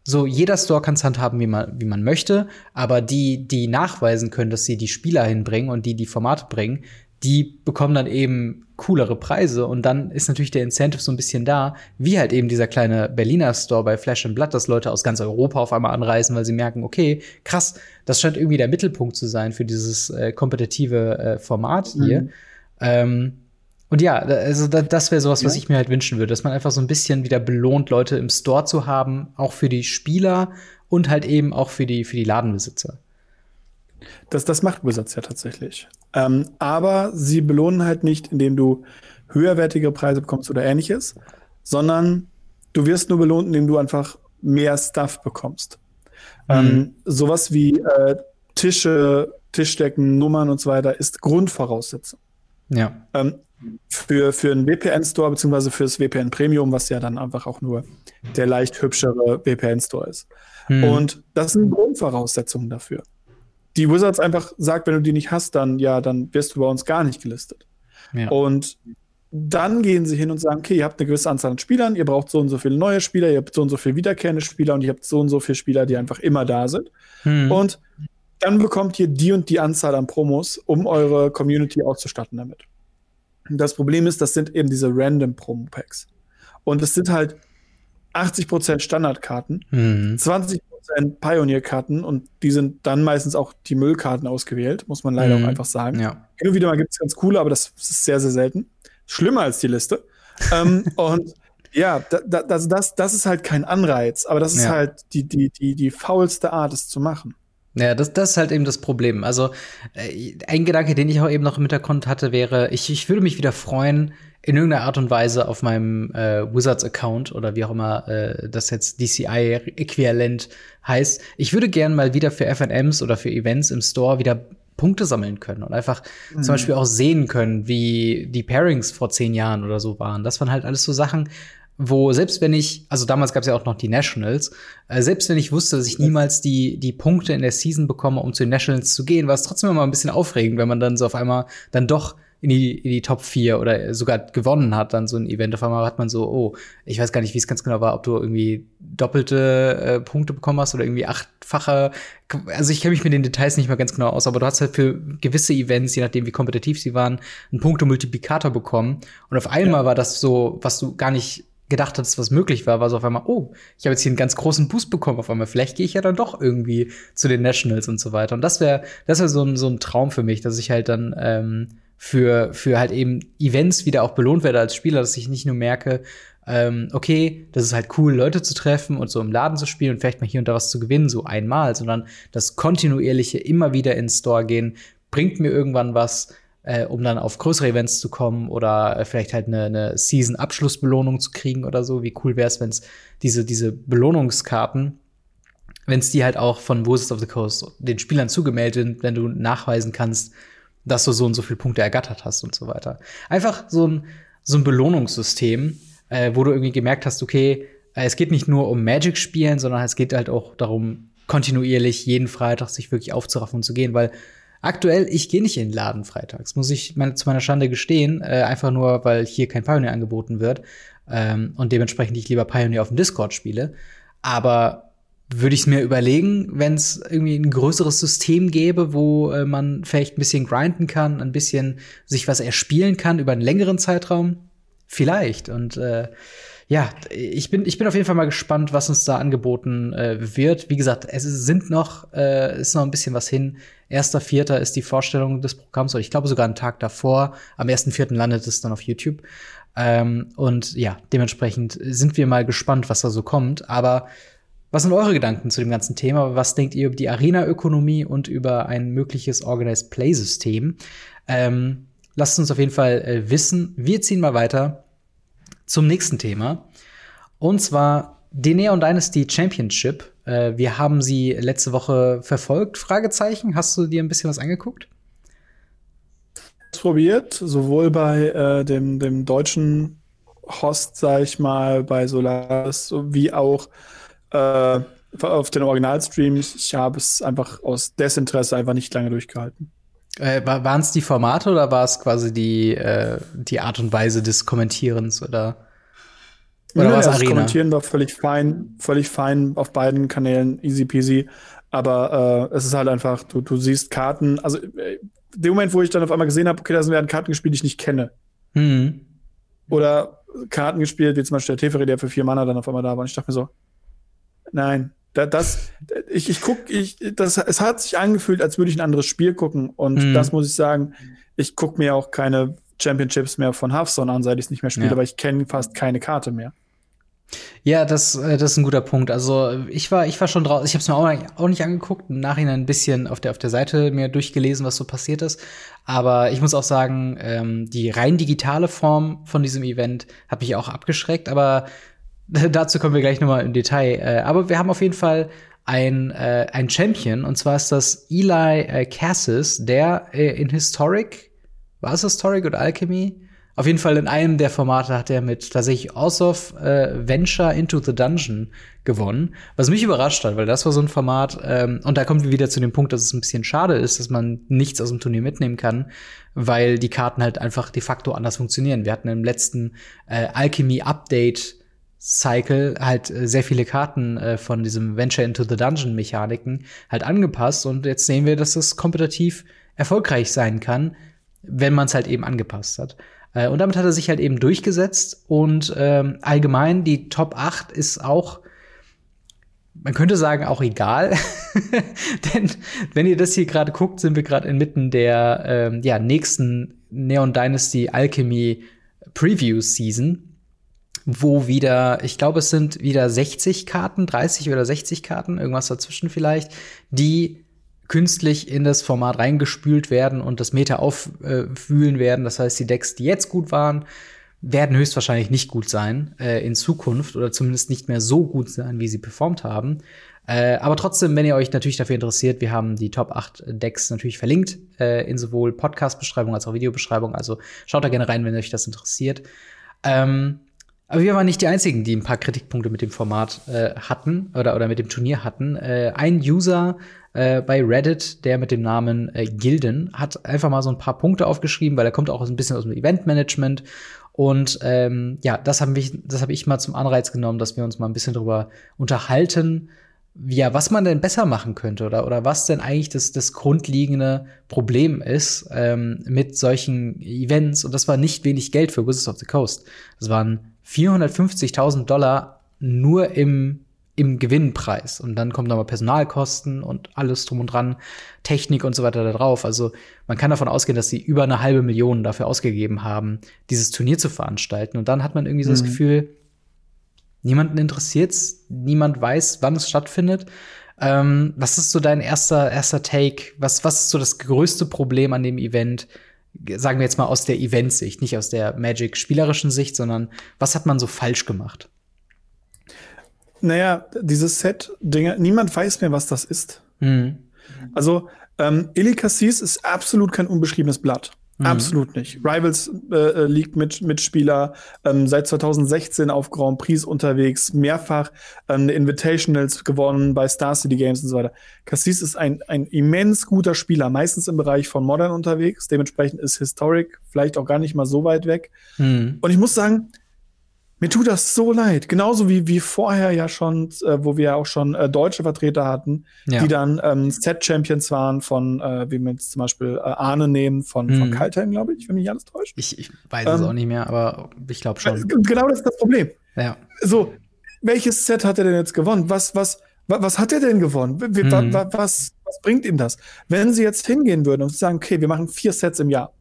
A: so jeder Store kann es handhaben, wie man, wie man möchte, aber die, die nachweisen können, dass sie die Spieler hinbringen und die die Formate bringen, die bekommen dann eben coolere Preise und dann ist natürlich der Incentive so ein bisschen da, wie halt eben dieser kleine Berliner Store bei Flash and Blood, dass Leute aus ganz Europa auf einmal anreisen, weil sie merken, okay, krass, das scheint irgendwie der Mittelpunkt zu sein für dieses äh, kompetitive äh, Format hier.
B: Mhm.
A: Ähm, und ja, also da, das wäre sowas, was
B: Ja.
A: ich mir halt wünschen würde, dass man einfach so ein bisschen wieder belohnt, Leute im Store zu haben, auch für die Spieler und halt eben auch für die, für die Ladenbesitzer.
B: Das, das macht Wizards ja tatsächlich. Ähm, aber sie belohnen halt nicht, indem du höherwertige Preise bekommst oder ähnliches, sondern du wirst nur belohnt, indem du einfach mehr Stuff bekommst.
A: Mhm.
B: Ähm, sowas wie äh, Tische, Tischdecken, Nummern und so weiter ist Grundvoraussetzung.
A: Ja.
B: Ähm, für, für einen VPN-Store beziehungsweise fürs VPN Premium, was ja dann einfach auch nur der leicht hübschere VPN-Store ist. Hm. Und das sind Grundvoraussetzungen dafür. Die Wizards einfach sagt, wenn du die nicht hast, dann ja, dann wirst du bei uns gar nicht gelistet. Ja. Und dann gehen sie hin und sagen, okay, ihr habt eine gewisse Anzahl an Spielern, ihr braucht so und so viele neue Spieler, ihr habt so und so viele wiederkehrende Spieler und ihr habt so und so viele Spieler, die einfach immer da sind. Hm. Und dann bekommt ihr die und die Anzahl an Promos, um eure Community auszustatten damit. Das Problem ist, das sind eben diese random Promo-Packs. Und es sind halt 80% Standardkarten, mhm. 20% Pioneer-Karten und die sind dann meistens auch die Müllkarten ausgewählt, muss man leider mhm. auch einfach sagen. Ja. Hin und wieder mal gibt es ganz coole, aber das ist sehr, sehr selten. Schlimmer als die Liste. ähm, *laughs* und ja, da, da, das, das, das ist halt kein Anreiz, aber das ist ja. halt die, die, die, die faulste Art, es zu machen.
A: Ja, das, das ist halt eben das Problem. Also äh, ein Gedanke, den ich auch eben noch im Hintergrund hatte, wäre, ich, ich würde mich wieder freuen, in irgendeiner Art und Weise auf meinem äh, Wizards-Account oder wie auch immer äh, das jetzt DCI-Äquivalent heißt. Ich würde gern mal wieder für FNMs oder für Events im Store wieder Punkte sammeln können und einfach mhm. zum Beispiel auch sehen können, wie die Pairings vor zehn Jahren oder so waren. Das waren halt alles so Sachen, wo selbst wenn ich, also damals gab es ja auch noch die Nationals, äh, selbst wenn ich wusste, dass ich niemals die, die Punkte in der Season bekomme, um zu den Nationals zu gehen, war es trotzdem immer ein bisschen aufregend, wenn man dann so auf einmal dann doch in die, in die Top 4 oder sogar gewonnen hat, dann so ein Event. Auf einmal hat man so, oh, ich weiß gar nicht, wie es ganz genau war, ob du irgendwie doppelte äh, Punkte bekommen hast oder irgendwie achtfache. Also ich kenne mich mit den Details nicht mehr ganz genau aus, aber du hast halt für gewisse Events, je nachdem wie kompetitiv sie waren, einen Punktemultiplikator bekommen. Und auf einmal ja. war das so, was du gar nicht gedacht hattest, was möglich war, war so auf einmal, oh, ich habe jetzt hier einen ganz großen Boost bekommen auf einmal. Vielleicht gehe ich ja dann doch irgendwie zu den Nationals und so weiter. Und das wäre, das wäre so ein, so ein Traum für mich, dass ich halt dann ähm, für, für halt eben Events wieder auch belohnt werde als Spieler, dass ich nicht nur merke, ähm, okay, das ist halt cool, Leute zu treffen und so im Laden zu spielen und vielleicht mal hier und da was zu gewinnen, so einmal, sondern das kontinuierliche immer wieder ins Store gehen, bringt mir irgendwann was, äh, um dann auf größere Events zu kommen oder äh, vielleicht halt eine, eine Season-Abschlussbelohnung zu kriegen oder so. Wie cool wäre es, wenn es diese, diese Belohnungskarten, wenn es die halt auch von Wizards of the Coast den Spielern zugemeldet sind, wenn du nachweisen kannst, dass du so und so viele Punkte ergattert hast und so weiter. Einfach so ein, so ein Belohnungssystem, äh, wo du irgendwie gemerkt hast, okay, äh, es geht nicht nur um Magic-Spielen, sondern es geht halt auch darum, kontinuierlich jeden Freitag sich wirklich aufzuraffen und zu gehen, weil Aktuell, ich gehe nicht in den Laden freitags, muss ich meine, zu meiner Schande gestehen, äh, einfach nur, weil hier kein Pioneer angeboten wird ähm, und dementsprechend ich lieber Pioneer auf dem Discord spiele. Aber würde ich es mir überlegen, wenn es irgendwie ein größeres System gäbe, wo äh, man vielleicht ein bisschen grinden kann, ein bisschen sich was erspielen kann über einen längeren Zeitraum? Vielleicht. Und äh, ja, ich bin, ich bin auf jeden Fall mal gespannt, was uns da angeboten äh, wird. Wie gesagt, es sind noch, äh, ist noch ein bisschen was hin. Erster Vierter ist die Vorstellung des Programms, oder ich glaube sogar einen Tag davor. Am ersten Vierten landet es dann auf YouTube. Ähm, und ja, dementsprechend sind wir mal gespannt, was da so kommt. Aber was sind eure Gedanken zu dem ganzen Thema? Was denkt ihr über die Arena-Ökonomie und über ein mögliches Organized Play-System? Ähm, lasst uns auf jeden Fall äh, wissen. Wir ziehen mal weiter zum nächsten Thema. Und zwar die Neon Dynasty Championship. Äh, wir haben sie letzte Woche verfolgt. Fragezeichen. Hast du dir ein bisschen was angeguckt?
B: Probiert, sowohl bei äh, dem, dem deutschen Host, sag ich mal, bei Solaris, wie auch äh, auf den Originalstreams. Ich habe es einfach aus Desinteresse einfach nicht lange durchgehalten.
A: Äh, Waren es die Formate oder war es quasi die, äh, die Art und Weise des Kommentierens oder?
B: Oder ja, das Kommentieren war völlig fein, völlig fein auf beiden Kanälen, easy peasy. Aber äh, es ist halt einfach, du, du siehst Karten, also äh, dem Moment, wo ich dann auf einmal gesehen habe, okay, da werden Karten gespielt, die ich nicht kenne. Mhm. Oder Karten gespielt, wie zum Beispiel der Teferi, der für vier Mana dann auf einmal da war. Und ich dachte mir so, nein, da, das, ich, ich guck, ich, das, es hat sich angefühlt, als würde ich ein anderes Spiel gucken. Und mhm. das muss ich sagen, ich gucke mir auch keine Championships mehr von Hearthstone an, seit ich es nicht mehr spiele, ja. weil ich kenne fast keine Karte mehr.
A: Ja, das, äh, das ist ein guter Punkt. Also ich war, ich war schon drauf, ich habe es mir auch, auch nicht angeguckt, im Nachhinein ein bisschen auf der, auf der Seite mir durchgelesen, was so passiert ist. Aber ich muss auch sagen, ähm, die rein digitale Form von diesem Event hat mich auch abgeschreckt. Aber *laughs* Dazu kommen wir gleich nochmal im Detail. Äh, aber wir haben auf jeden Fall ein, äh, ein Champion. Und zwar ist das Eli äh, Cassis, der äh, in Historic, war es Historic oder Alchemy? Auf jeden Fall in einem der Formate hat er mit tatsächlich Ossoff äh, Venture into the Dungeon gewonnen, was mich überrascht hat, weil das war so ein Format, ähm, und da kommen wir wieder zu dem Punkt, dass es ein bisschen schade ist, dass man nichts aus dem Turnier mitnehmen kann, weil die Karten halt einfach de facto anders funktionieren. Wir hatten im letzten äh, Alchemy Update Cycle halt äh, sehr viele Karten äh, von diesem Venture into the Dungeon Mechaniken halt angepasst und jetzt sehen wir, dass es kompetitiv erfolgreich sein kann, wenn man es halt eben angepasst hat. Äh, und damit hat er sich halt eben durchgesetzt. Und ähm, allgemein, die Top 8 ist auch, man könnte sagen, auch egal. *laughs* Denn wenn ihr das hier gerade guckt, sind wir gerade inmitten der ähm, ja, nächsten Neon Dynasty Alchemy Preview Season wo wieder, ich glaube, es sind wieder 60 Karten, 30 oder 60 Karten, irgendwas dazwischen vielleicht, die künstlich in das Format reingespült werden und das Meta auffühlen äh, werden. Das heißt, die Decks, die jetzt gut waren, werden höchstwahrscheinlich nicht gut sein äh, in Zukunft oder zumindest nicht mehr so gut sein, wie sie performt haben. Äh, aber trotzdem, wenn ihr euch natürlich dafür interessiert, wir haben die Top 8 Decks natürlich verlinkt äh, in sowohl Podcast-Beschreibung als auch Videobeschreibung. Also schaut da gerne rein, wenn euch das interessiert. Ähm, aber wir waren nicht die Einzigen, die ein paar Kritikpunkte mit dem Format äh, hatten oder, oder mit dem Turnier hatten. Äh, ein User äh, bei Reddit, der mit dem Namen äh, Gilden, hat einfach mal so ein paar Punkte aufgeschrieben, weil er kommt auch ein bisschen aus dem Eventmanagement. Und ähm, ja, das habe ich, das hab ich mal zum Anreiz genommen, dass wir uns mal ein bisschen darüber unterhalten, ja, was man denn besser machen könnte oder, oder was denn eigentlich das, das grundlegende Problem ist ähm, mit solchen Events. Und das war nicht wenig Geld für Wizards of the Coast. Das waren 450.000 Dollar nur im im Gewinnpreis. Und dann kommen nochmal Personalkosten und alles drum und dran, Technik und so weiter da drauf. Also man kann davon ausgehen, dass sie über eine halbe Million dafür ausgegeben haben, dieses Turnier zu veranstalten. Und dann hat man irgendwie so das mhm. Gefühl, niemanden interessiert's, niemand weiß, wann es stattfindet. Ähm, was ist so dein erster, erster Take? Was, was ist so das größte Problem an dem Event? Sagen wir jetzt mal aus der Event-Sicht, nicht aus der Magic-spielerischen Sicht, sondern was hat man so falsch gemacht?
B: Naja, dieses Set-Dinger, niemand weiß mehr, was das ist. Mhm. Also, ähm, Eli Cassis ist absolut kein unbeschriebenes Blatt. Mhm. Absolut nicht. Rivals äh, äh League mit Mitspieler, ähm, seit 2016 auf Grand Prix unterwegs, mehrfach ähm, Invitationals gewonnen bei Star City Games und so weiter. Cassis ist ein, ein immens guter Spieler, meistens im Bereich von Modern unterwegs. Dementsprechend ist Historic vielleicht auch gar nicht mal so weit weg. Mhm. Und ich muss sagen, mir tut das so leid. Genauso wie, wie vorher ja schon, äh, wo wir ja auch schon äh, deutsche Vertreter hatten, ja. die dann ähm, Set-Champions waren von, äh, wie wir jetzt zum Beispiel äh, Arne nehmen, von, mhm. von Kaltheim, glaube ich, wenn mich alles täuscht.
A: Ich, ich weiß ähm, es auch nicht mehr, aber ich glaube schon.
B: Äh, genau das ist das Problem. Ja. So, welches Set hat er denn jetzt gewonnen? Was, was, was, was hat er denn gewonnen? Mhm. was, was, was bringt ihm das? Wenn sie jetzt hingehen würden und sagen, okay, wir machen vier Sets im Jahr.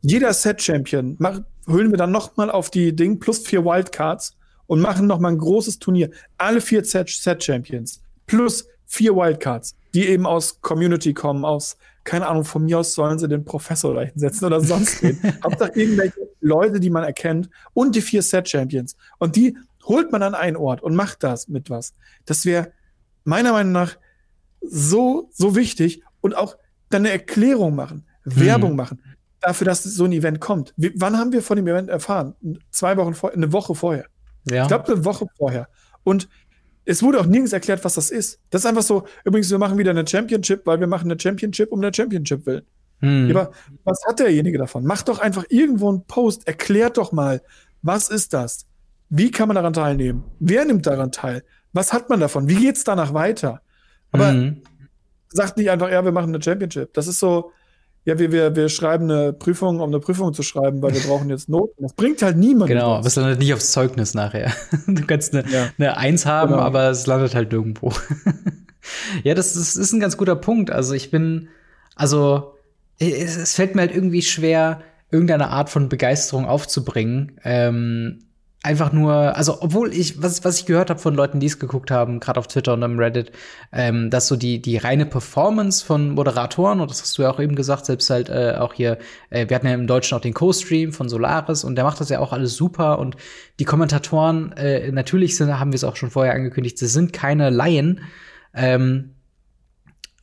B: Jeder Set-Champion macht hüllen wir dann noch mal auf die Ding plus vier Wildcards und machen noch mal ein großes Turnier. Alle vier Set-Champions plus vier Wildcards, die eben aus Community kommen, aus, keine Ahnung, von mir aus sollen sie den Professor da hinsetzen oder sonst *laughs* wen. Hauptsache irgendwelche Leute, die man erkennt und die vier Set-Champions. Und die holt man an einen Ort und macht das mit was. Das wäre meiner Meinung nach so, so wichtig und auch dann eine Erklärung machen, hm. Werbung machen dafür, dass so ein Event kommt. Wie, wann haben wir von dem Event erfahren? Zwei Wochen vorher, eine Woche vorher. Ja. Ich glaube, eine Woche vorher. Und es wurde auch nirgends erklärt, was das ist. Das ist einfach so, übrigens, wir machen wieder eine Championship, weil wir machen eine Championship um eine Championship willen. Hm. Aber was hat derjenige davon? Macht doch einfach irgendwo einen Post, erklärt doch mal, was ist das? Wie kann man daran teilnehmen? Wer nimmt daran teil? Was hat man davon? Wie geht's danach weiter? Aber hm. sagt nicht einfach, ja, wir machen eine Championship. Das ist so, ja, wir, wir, wir schreiben eine Prüfung, um eine Prüfung zu schreiben, weil wir brauchen jetzt Noten. Das bringt halt niemand.
A: Genau, aber es landet nicht aufs Zeugnis nachher. *laughs* Du kannst eine, ja. eine Eins haben, genau. aber es landet halt irgendwo. *laughs* ja, das, das ist ein ganz guter Punkt. Also ich bin, also es, es fällt mir halt irgendwie schwer, irgendeine Art von Begeisterung aufzubringen. Ähm, einfach nur, also obwohl ich, was, was ich gehört habe von Leuten, die es geguckt haben, gerade auf Twitter und am Reddit, ähm, dass so die, die reine Performance von Moderatoren, und das hast du ja auch eben gesagt, selbst halt äh, auch hier, äh, wir hatten ja im Deutschen auch den Co-Stream von Solaris und der macht das ja auch alles super und die Kommentatoren, äh, natürlich sind, haben wir es auch schon vorher angekündigt, sie sind keine Laien, Ähm,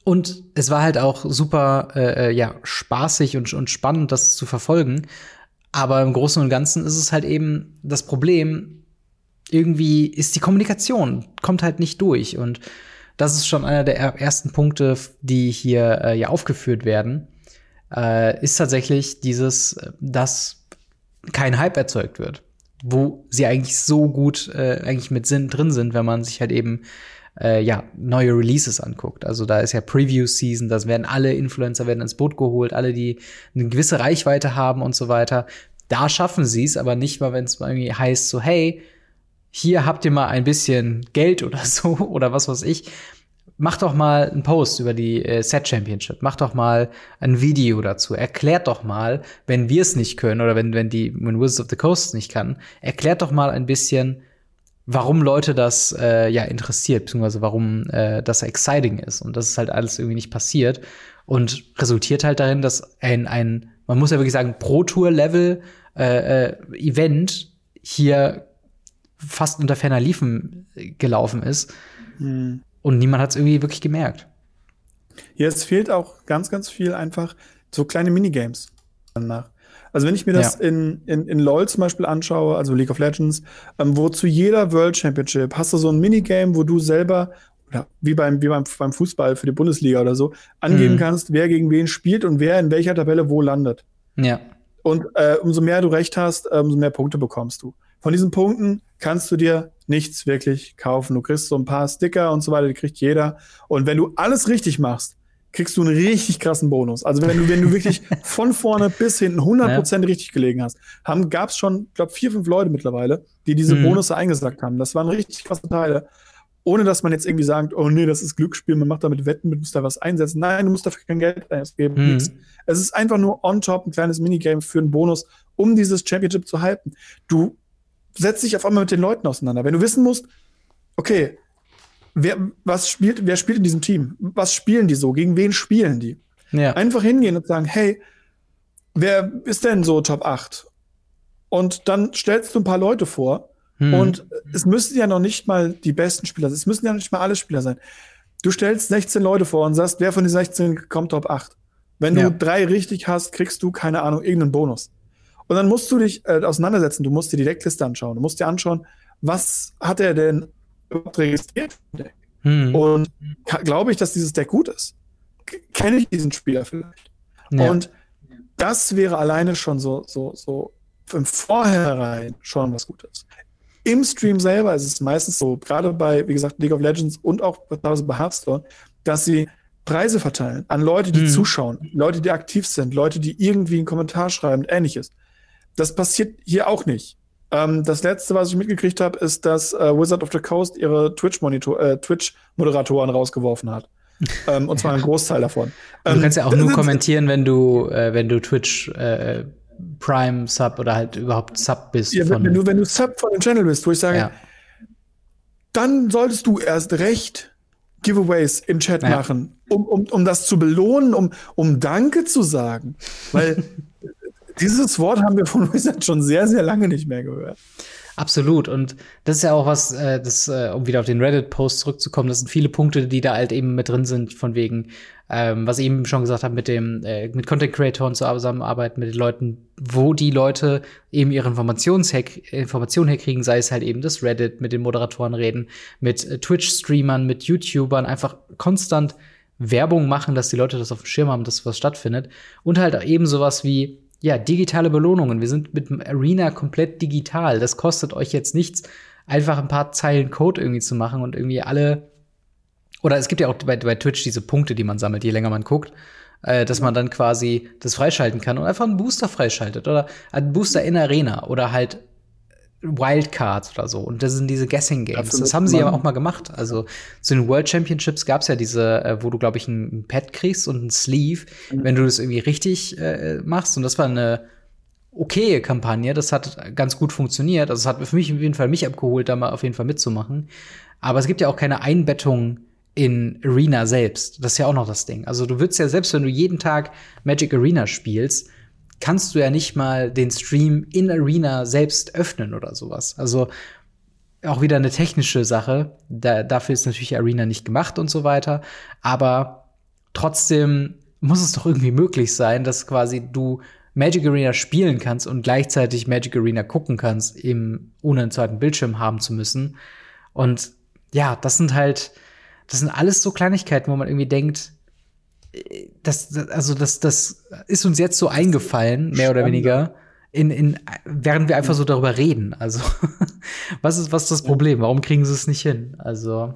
A: und es war halt auch super, äh, äh, ja, spaßig und, und spannend, das zu verfolgen. Aber im Großen und Ganzen ist es halt eben das Problem, irgendwie ist die Kommunikation, kommt halt nicht durch. Und das ist schon einer der ersten Punkte, die hier äh, ja aufgeführt werden, äh, ist tatsächlich dieses, dass kein Hype erzeugt wird. Wo sie eigentlich so gut äh, eigentlich mit Sinn drin sind, wenn man sich halt eben äh, ja, neue Releases anguckt. Also da ist ja Preview-Season, das werden alle Influencer werden ins Boot geholt, alle, die eine gewisse Reichweite haben und so weiter. Da schaffen sie es, aber nicht mal, wenn es irgendwie heißt, so, hey, hier habt ihr mal ein bisschen Geld oder *laughs* so oder was weiß ich. Mach doch mal einen Post über die äh, Set Championship. Mach doch mal ein Video dazu. Erklärt doch mal, wenn wir es nicht können oder wenn, wenn die wenn Wizards of the Coast nicht kann, erklärt doch mal ein bisschen, warum Leute das äh, ja interessiert, beziehungsweise warum äh, das exciting ist. Und das ist halt alles irgendwie nicht passiert. Und resultiert halt darin, dass ein, ein man muss ja wirklich sagen, Pro-Tour-Level äh, äh, Event hier fast unter ferner Liefen gelaufen ist. Mhm. Und niemand hat es irgendwie wirklich gemerkt.
B: Ja, es fehlt auch ganz, ganz viel einfach so kleine Minigames danach. Also wenn ich mir das ja. in, in, in LoL zum Beispiel anschaue, also League of Legends, ähm, wo zu jeder World Championship hast du so ein Minigame, wo du selber, oder wie beim, wie beim, beim Fußball für die Bundesliga oder so, angeben mhm. kannst, wer gegen wen spielt und wer in welcher Tabelle wo landet.
A: Ja.
B: Und äh, umso mehr du recht hast, äh, umso mehr Punkte bekommst du. Von diesen Punkten kannst du dir nichts wirklich kaufen. Du kriegst so ein paar Sticker und so weiter, die kriegt jeder. Und wenn du alles richtig machst, kriegst du einen richtig krassen Bonus. Also wenn du, wenn du wirklich *laughs* von vorne bis hinten 100% ja. richtig gelegen hast, haben, gab's schon, glaube vier, fünf Leute mittlerweile, die diese mhm. Bonusse eingesagt haben. Das waren richtig krasse Teile. Ohne dass man jetzt irgendwie sagt, oh nee, das ist Glücksspiel, man macht damit Wetten, man muss da was einsetzen. Nein, du musst dafür kein Geld ausgeben. Mhm. Es ist einfach nur on top ein kleines Minigame für einen Bonus, um dieses Championship zu halten. Du setzt dich auf einmal mit den Leuten auseinander. Wenn du wissen musst, okay, wer, was spielt, wer spielt in diesem Team? Was spielen die so? Gegen wen spielen die? Ja. Einfach hingehen und sagen, hey, wer ist denn so Top 8? Und dann stellst du ein paar Leute vor. Hm. Und es müssen ja noch nicht mal die besten Spieler sein. Es müssen ja nicht mal alle Spieler sein. Du stellst 16 Leute vor und sagst, wer von den 16 kommt Top 8? Wenn ja. du drei richtig hast, kriegst du, keine Ahnung, irgendeinen Bonus. Und dann musst du dich äh, auseinandersetzen. Du musst dir die Deckliste anschauen. Du musst dir anschauen, was hat er denn registriert? Hm. Und glaube ich, dass dieses Deck gut ist? Kenne ich diesen Spieler vielleicht? Ja. Und das wäre alleine schon so, so, so im Vorhinein schon was Gutes. Im Stream selber ist es meistens so, gerade bei, wie gesagt, League of Legends und auch bei Hearthstone, dass sie Preise verteilen an Leute, die hm. zuschauen, Leute, die aktiv sind, Leute, die irgendwie einen Kommentar schreiben und ähnliches. Das passiert hier auch nicht. Ähm, das letzte, was ich mitgekriegt habe, ist, dass äh, Wizard of the Coast ihre Twitch-Moderatoren äh, Twitch rausgeworfen hat. *laughs* ähm, und zwar einen Großteil davon.
A: du kannst ja auch ähm, nur kommentieren, wenn du, äh, wenn du Twitch äh, Prime Sub oder halt überhaupt Sub bist.
B: Ja, wenn, du, wenn du Sub von dem Channel bist, wo ich sage, ja. dann solltest du erst recht Giveaways im Chat ja. machen, um, um, um das zu belohnen, um, um Danke zu sagen. Weil *laughs* dieses Wort haben wir von Wizard schon sehr, sehr lange nicht mehr gehört.
A: Absolut. Und das ist ja auch was, äh, das, äh, um wieder auf den Reddit-Post zurückzukommen, das sind viele Punkte, die da halt eben mit drin sind, von wegen, ähm, was ich eben schon gesagt habe, mit dem, äh, mit Content Creatoren zusammenarbeiten, mit den Leuten, wo die Leute eben ihre Informationshack, Informationen herkriegen, sei es halt eben das Reddit, mit den Moderatoren reden, mit äh, Twitch-Streamern, mit YouTubern, einfach konstant Werbung machen, dass die Leute das auf dem Schirm haben, dass was stattfindet. Und halt eben sowas wie, ja, digitale Belohnungen. Wir sind mit dem Arena komplett digital. Das kostet euch jetzt nichts, einfach ein paar Zeilen Code irgendwie zu machen und irgendwie alle. Oder es gibt ja auch bei, bei Twitch diese Punkte, die man sammelt, je länger man guckt, äh, dass man dann quasi das freischalten kann und einfach einen Booster freischaltet oder einen Booster in Arena oder halt Wildcards oder so. Und das sind diese Guessing Games. Absolut das haben sie ja auch mal gemacht. Also zu den World Championships gab es ja diese, äh, wo du, glaube ich, ein Pad kriegst und ein Sleeve, mhm. wenn du das irgendwie richtig äh, machst. Und das war eine okaye Kampagne. Das hat ganz gut funktioniert. Also es hat für mich auf jeden Fall mich abgeholt, da mal auf jeden Fall mitzumachen. Aber es gibt ja auch keine Einbettung in Arena selbst. Das ist ja auch noch das Ding. Also du würdest ja selbst, wenn du jeden Tag Magic Arena spielst, kannst du ja nicht mal den Stream in Arena selbst öffnen oder sowas. Also auch wieder eine technische Sache. Da, dafür ist natürlich Arena nicht gemacht und so weiter. Aber trotzdem muss es doch irgendwie möglich sein, dass quasi du Magic Arena spielen kannst und gleichzeitig Magic Arena gucken kannst, eben ohne einen zweiten Bildschirm haben zu müssen. Und ja, das sind halt, das sind alles so Kleinigkeiten, wo man irgendwie denkt, das, also das, das ist uns jetzt so eingefallen, mehr oder weniger in, in, während wir einfach so darüber reden. Also, *laughs* was ist, was ist das Problem? Warum kriegen sie es nicht hin? Also,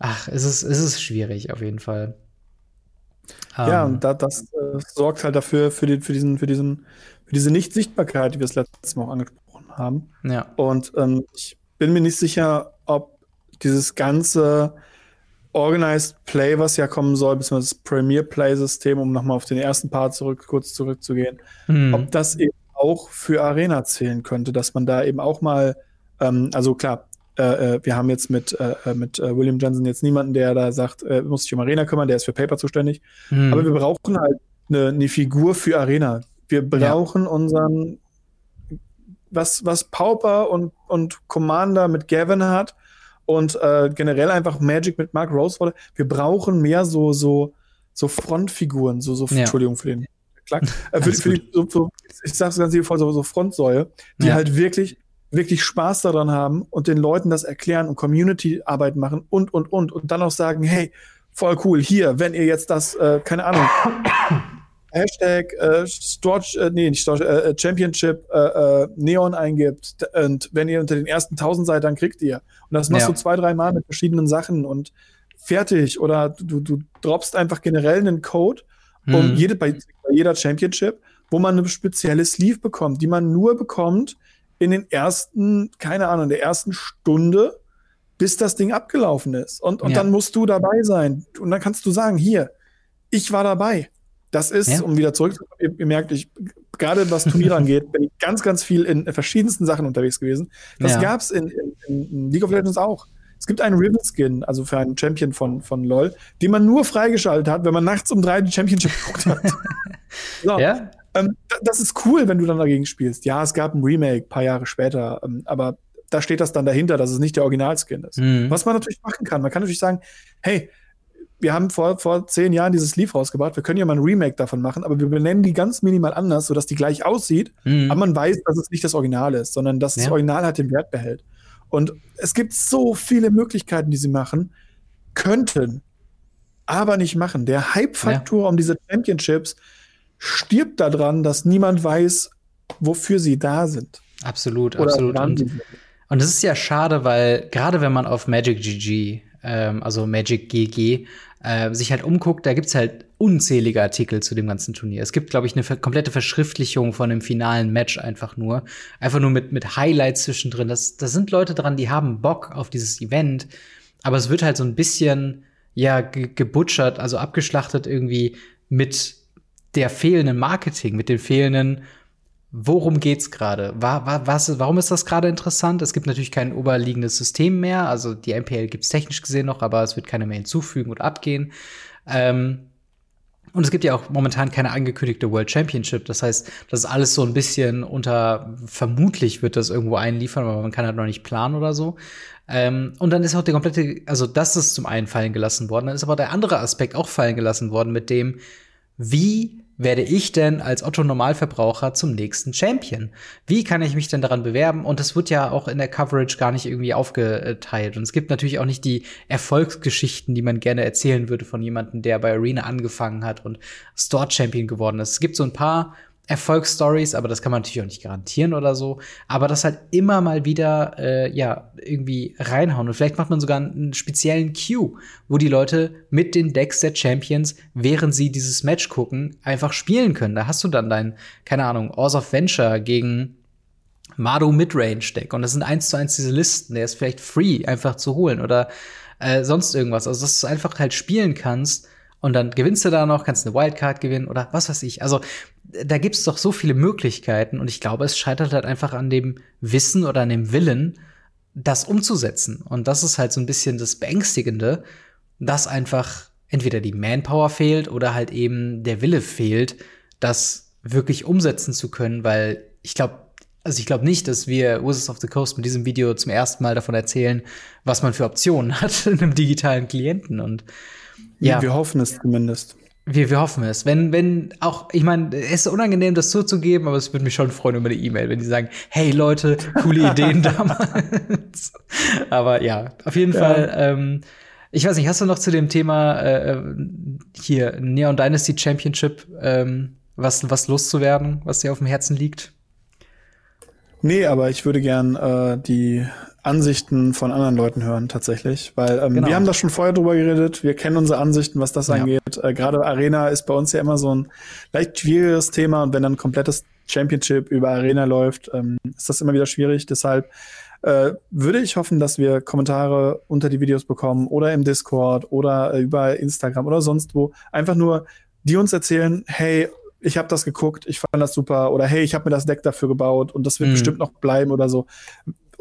A: ach, es ist, es ist schwierig auf jeden Fall.
B: Ja, um, und ähm. da, das äh, sorgt halt dafür, für, den, für, diesen, für, diesen, für diese Nicht-Sichtbarkeit, die wir das letzte Mal auch angesprochen haben.
A: Ja.
B: Und ähm, ich bin mir nicht sicher, ob dieses ganze Organized Play, was ja kommen soll, beziehungsweise das Premier Play-System, um nochmal auf den ersten Part zurück, kurz zurückzugehen, mhm. ob das eben auch für Arena zählen könnte, dass man da eben auch mal, ähm, also klar, äh, äh wir haben jetzt mit, äh, äh, mit äh, William Johnson jetzt niemanden, der da sagt, äh, muss sich um Arena kümmern, der ist für Paper zuständig. Mhm. Aber wir brauchen halt eine, eine Figur für Arena. Wir brauchen ja. unseren, was, was Pauper und, und Commander mit Gavin hat und äh, generell einfach Magic mit Mark Rosewater. Wir brauchen mehr so, so, so Frontfiguren, so, so, ja. Entschuldigung für den Klang. *laughs* Äh, für, für die, so, so, ich sag's ganz liebevoll, so, so Frontsäue, die ja. halt wirklich, wirklich Spaß daran haben und den Leuten das erklären und Community-Arbeit machen und, und, und. Und dann auch sagen, hey, voll cool, hier, wenn ihr jetzt das, äh, keine Ahnung, Hashtag äh, Storch, äh, nee, nicht Storch, äh, äh Championship äh, äh, Neon eingibt und wenn ihr unter den ersten 1000 seid, dann kriegt ihr. Und das machst ja. du zwei, drei Mal mit verschiedenen Sachen und fertig. Oder du, du droppst einfach generell einen Code um mhm. jede, bei, bei jeder Championship, wo man eine spezielle Sleeve bekommt, die man nur bekommt in den ersten, keine Ahnung, in der ersten Stunde, bis das Ding abgelaufen ist. Und, und ja. dann musst du dabei sein. Und dann kannst du sagen, hier, ich war dabei. Das ist, ja. um wieder zurück, ihr, ihr merkt, ich, gerade was Turniere *laughs* angeht, bin ich ganz, ganz viel in verschiedensten Sachen unterwegs gewesen. Das ja. gab's in, in, in League of Legends auch. Es gibt einen Ribbon Skin, also für einen Champion von, von LOL, den man nur freigeschaltet hat, wenn man nachts um drei die Championship geguckt hat. *laughs* so. Ja? Ähm, das ist cool, wenn du dann dagegen spielst. Ja, es gab ein Remake, paar Jahre später, ähm, aber da steht das dann dahinter, dass es nicht der Originalskin ist. Mhm. Was man natürlich machen kann, man kann natürlich sagen, hey, wir haben vor, vor zehn Jahren dieses Leaf rausgebracht, wir können ja mal ein Remake davon machen, aber wir benennen die ganz minimal anders, sodass die gleich aussieht, mhm. aber man weiß, dass es nicht das Original ist, sondern dass ja. das Original halt den Wert behält. Und es gibt so viele Möglichkeiten, die sie machen könnten, aber nicht machen. Der Hype-Faktor ja. um diese Championships stirbt daran, dass niemand weiß, wofür sie da sind.
A: Absolut, Oder absolut. Und, und das ist ja schade, weil gerade wenn man auf Magic GG, ähm, also Magic GG, äh, sich halt umguckt, da gibt's halt unzählige Artikel zu dem ganzen Turnier. Es gibt, glaube ich, eine komplette Verschriftlichung von dem finalen Match einfach nur. Einfach nur mit, mit Highlights zwischendrin. Das, das sind Leute dran, die haben Bock auf dieses Event. Aber es wird halt so ein bisschen, ja, ge gebutschert, also abgeschlachtet irgendwie mit der fehlenden Marketing, mit den fehlenden Worum geht's gerade? War, war, was, warum ist das gerade interessant? Es gibt natürlich kein oberliegendes System mehr. Also die MPL gibt's technisch gesehen noch, aber es wird keine mehr hinzufügen oder abgehen. Ähm, und es gibt ja auch momentan keine angekündigte World Championship. Das heißt, das ist alles so ein bisschen unter, vermutlich wird das irgendwo einliefern, aber man kann halt noch nicht planen oder so. Ähm, und dann ist auch der komplette, also das ist zum einen fallen gelassen worden. Dann ist aber der andere Aspekt auch fallen gelassen worden mit dem, wie werde ich denn als Otto Normalverbraucher zum nächsten Champion? Wie kann ich mich denn daran bewerben? Und das wird ja auch in der Coverage gar nicht irgendwie aufgeteilt. Und es gibt natürlich auch nicht die Erfolgsgeschichten, die man gerne erzählen würde von jemandem, der bei Arena angefangen hat und Store Champion geworden ist. Es gibt so ein paar Erfolgsstories, aber das kann man natürlich auch nicht garantieren oder so. Aber das halt immer mal wieder, äh, ja, irgendwie reinhauen. Und vielleicht macht man sogar einen speziellen Queue, wo die Leute mit den Decks der Champions, während sie dieses Match gucken, einfach spielen können. Da hast du dann dein, keine Ahnung, Oars of Venture gegen Mado Midrange Deck. Und das sind eins zu eins diese Listen. Der ist vielleicht free, einfach zu holen oder äh, sonst irgendwas. Also, dass du einfach halt spielen kannst und dann gewinnst du da noch, kannst eine Wildcard gewinnen oder was weiß ich. Also da gibt's doch so viele Möglichkeiten und ich glaube, es scheitert halt einfach an dem Wissen oder an dem Willen, das umzusetzen. Und das ist halt so ein bisschen das Beängstigende, dass einfach entweder die Manpower fehlt oder halt eben der Wille fehlt, das wirklich umsetzen zu können, weil ich glaube, also ich glaube nicht, dass wir Wizards of the Coast mit diesem Video zum ersten Mal davon erzählen, was man für Optionen *laughs* hat in einem digitalen Klienten. Und
B: ja, wir hoffen es zumindest.
A: Wir, wir hoffen es. Wenn, wenn auch, ich meine, es ist unangenehm, das zuzugeben, aber es würde mich schon freuen über eine E-Mail, wenn die sagen, hey Leute, coole Ideen *laughs* damals. aber ja, auf jeden ja. Fall. Ähm, ich weiß nicht, hast du noch zu dem Thema äh, hier Neon Dynasty Championship ähm, was, was loszuwerden, was dir auf dem Herzen liegt?
B: Nee, aber ich würde gern äh, die Ansichten von anderen Leuten hören, tatsächlich. Weil ähm, genau. wir haben da schon vorher drüber geredet, wir kennen unsere Ansichten, was das ja. angeht. Äh, Gerade Arena ist bei uns ja immer so ein leicht schwieriges Thema und wenn dann ein komplettes Championship über Arena läuft, ähm, ist das immer wieder schwierig. Deshalb äh, würde ich hoffen, dass wir Kommentare unter die Videos bekommen oder im Discord oder äh, über Instagram oder sonst wo. Einfach nur, die uns erzählen, hey, ich habe das geguckt, ich fand das super oder hey, ich habe mir das Deck dafür gebaut und das wird mhm. bestimmt noch bleiben oder so.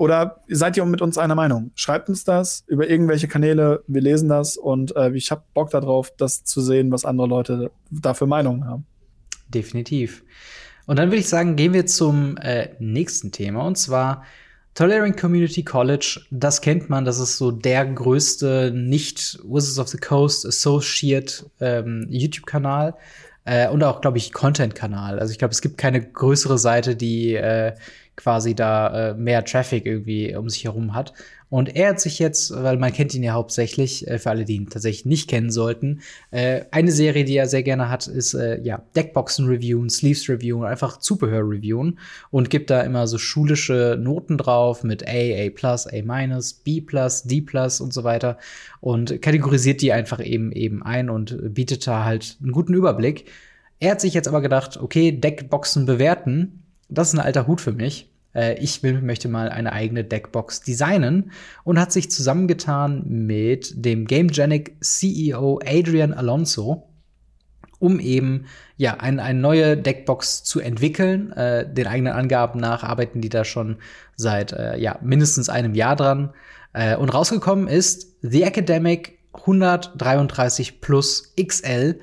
B: Oder seid ihr mit uns einer Meinung? Schreibt uns das über irgendwelche Kanäle, wir lesen das und äh, ich habe Bock darauf, das zu sehen, was andere Leute dafür Meinungen haben.
A: Definitiv. Und dann würde ich sagen, gehen wir zum äh, nächsten Thema und zwar Tolerating Community College. Das kennt man, das ist so der größte nicht Wizards of the Coast Associate ähm, YouTube-Kanal. Äh, und auch, glaube ich, Content-Kanal. Also ich glaube, es gibt keine größere Seite, die äh, quasi da äh, mehr Traffic irgendwie um sich herum hat. Und er hat sich jetzt, weil man kennt ihn ja hauptsächlich, äh, für alle, die ihn tatsächlich nicht kennen sollten, äh, eine Serie, die er sehr gerne hat, ist äh, ja Deckboxen reviewen, Sleeves reviewen, einfach Zubehör reviewen und gibt da immer so schulische Noten drauf mit A, A+, A-, B+, D+, und so weiter und kategorisiert die einfach eben eben ein und bietet da halt einen guten Überblick. Er hat sich jetzt aber gedacht, okay, Deckboxen bewerten, das ist ein alter Hut für mich äh, ich will, möchte mal eine eigene Deckbox designen und hat sich zusammengetan mit dem GameGenic CEO Adrian Alonso, um eben ja eine, eine neue Deckbox zu entwickeln. Äh, den eigenen Angaben nach arbeiten die da schon seit äh, ja mindestens einem Jahr dran. Äh, und rausgekommen ist The Academic 133 Plus XL,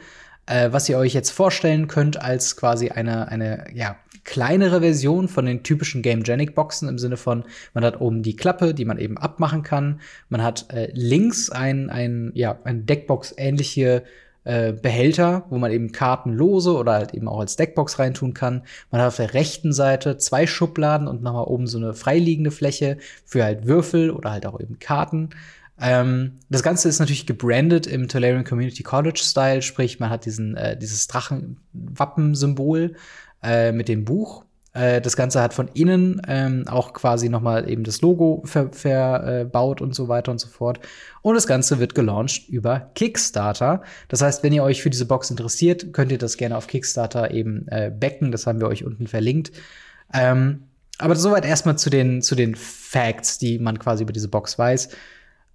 A: äh, was ihr euch jetzt vorstellen könnt als quasi eine eine ja kleinere Version von den typischen Game Genic Boxen im Sinne von, man hat oben die Klappe, die man eben abmachen kann. Man hat äh, links ein, ein, ja, ein Deckbox-ähnliche äh, Behälter, wo man eben Karten lose oder halt eben auch als Deckbox reintun kann. Man hat auf der rechten Seite zwei Schubladen und nochmal oben so eine freiliegende Fläche für halt Würfel oder halt auch eben Karten. Ähm, das Ganze ist natürlich gebrandet im Tolarian Community College Style, sprich man hat diesen äh, dieses Drachenwappensymbol äh, mit dem Buch. Äh, das Ganze hat von innen ähm, auch quasi noch mal eben das Logo verbaut ver, äh, und so weiter und so fort. Und das Ganze wird gelauncht über Kickstarter. Das heißt, wenn ihr euch für diese Box interessiert, könnt ihr das gerne auf Kickstarter eben äh, backen. Das haben wir euch unten verlinkt. Ähm, aber soweit erstmal zu den, zu den Facts, die man quasi über diese Box weiß.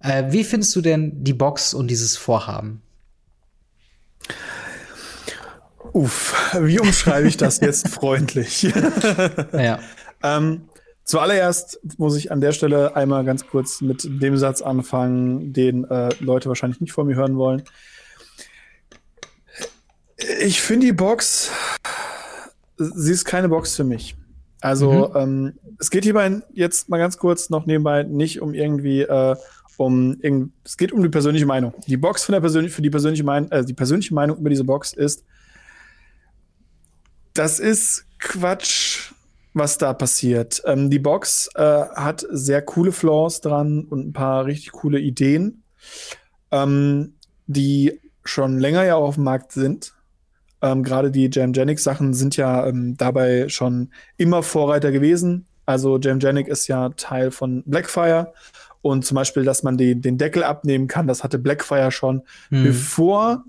A: Äh, wie findest du denn die Box und dieses Vorhaben?
B: Uff, wie umschreibe ich das jetzt freundlich? *laughs*
A: ja.
B: ähm, zuallererst muss ich an der Stelle einmal ganz kurz mit dem Satz anfangen, den äh, Leute wahrscheinlich nicht vor mir hören wollen. Ich finde die Box, sie ist keine Box für mich. Also mhm. ähm, es geht hierbei jetzt mal ganz kurz noch nebenbei nicht um irgendwie äh, um es geht um die persönliche Meinung. Die Box von der persönlichen für die persönliche Meinung, äh, die persönliche Meinung über diese Box ist, das ist Quatsch, was da passiert. Ähm, die Box äh, hat sehr coole Flaws dran und ein paar richtig coole Ideen, ähm, die schon länger ja auf dem Markt sind. Ähm, Gerade die Jamgenic-Sachen sind ja ähm, dabei schon immer Vorreiter gewesen. Also Jamgenic ist ja Teil von Blackfire. Und zum Beispiel, dass man den, den Deckel abnehmen kann, das hatte Blackfire schon, hm. bevor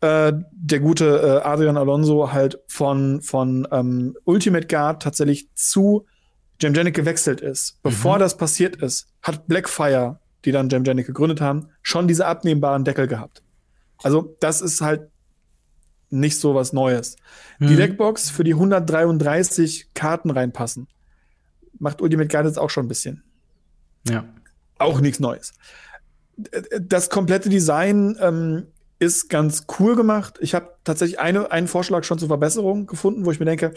B: äh, der gute äh, Adrian Alonso halt von, von ähm, Ultimate Guard tatsächlich zu Jamgenic gewechselt ist. Bevor mhm. das passiert ist, hat Blackfire, die dann Jamgenic gegründet haben, schon diese abnehmbaren Deckel gehabt. Also das ist halt nicht so was Neues. Mhm. Die Deckbox für die 133 Karten reinpassen. Macht Ultimate Guard jetzt auch schon ein bisschen.
A: Ja.
B: Auch nichts Neues. Das komplette Design ähm, ist ganz cool gemacht. Ich habe tatsächlich eine, einen Vorschlag schon zur Verbesserung gefunden, wo ich mir denke,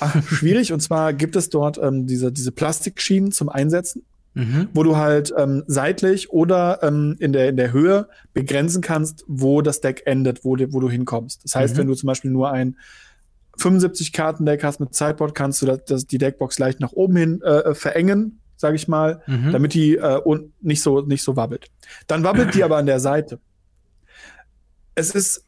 B: Ach, *laughs* schwierig. Und zwar gibt es dort ähm, diese, diese Plastikschienen zum Einsetzen, mhm. wo du halt ähm, seitlich oder ähm, in, der, in der Höhe begrenzen kannst, wo das Deck endet, wo, wo du hinkommst. Das heißt, mhm. wenn du zum Beispiel nur ein 75 Karten Deck hast mit Sideboard, kannst du das, das, die Deckbox leicht nach oben hin äh, verengen, sage ich mal, mhm. damit die äh, nicht so nicht so wabbelt. Dann wabbelt die *laughs* aber an der Seite. Es ist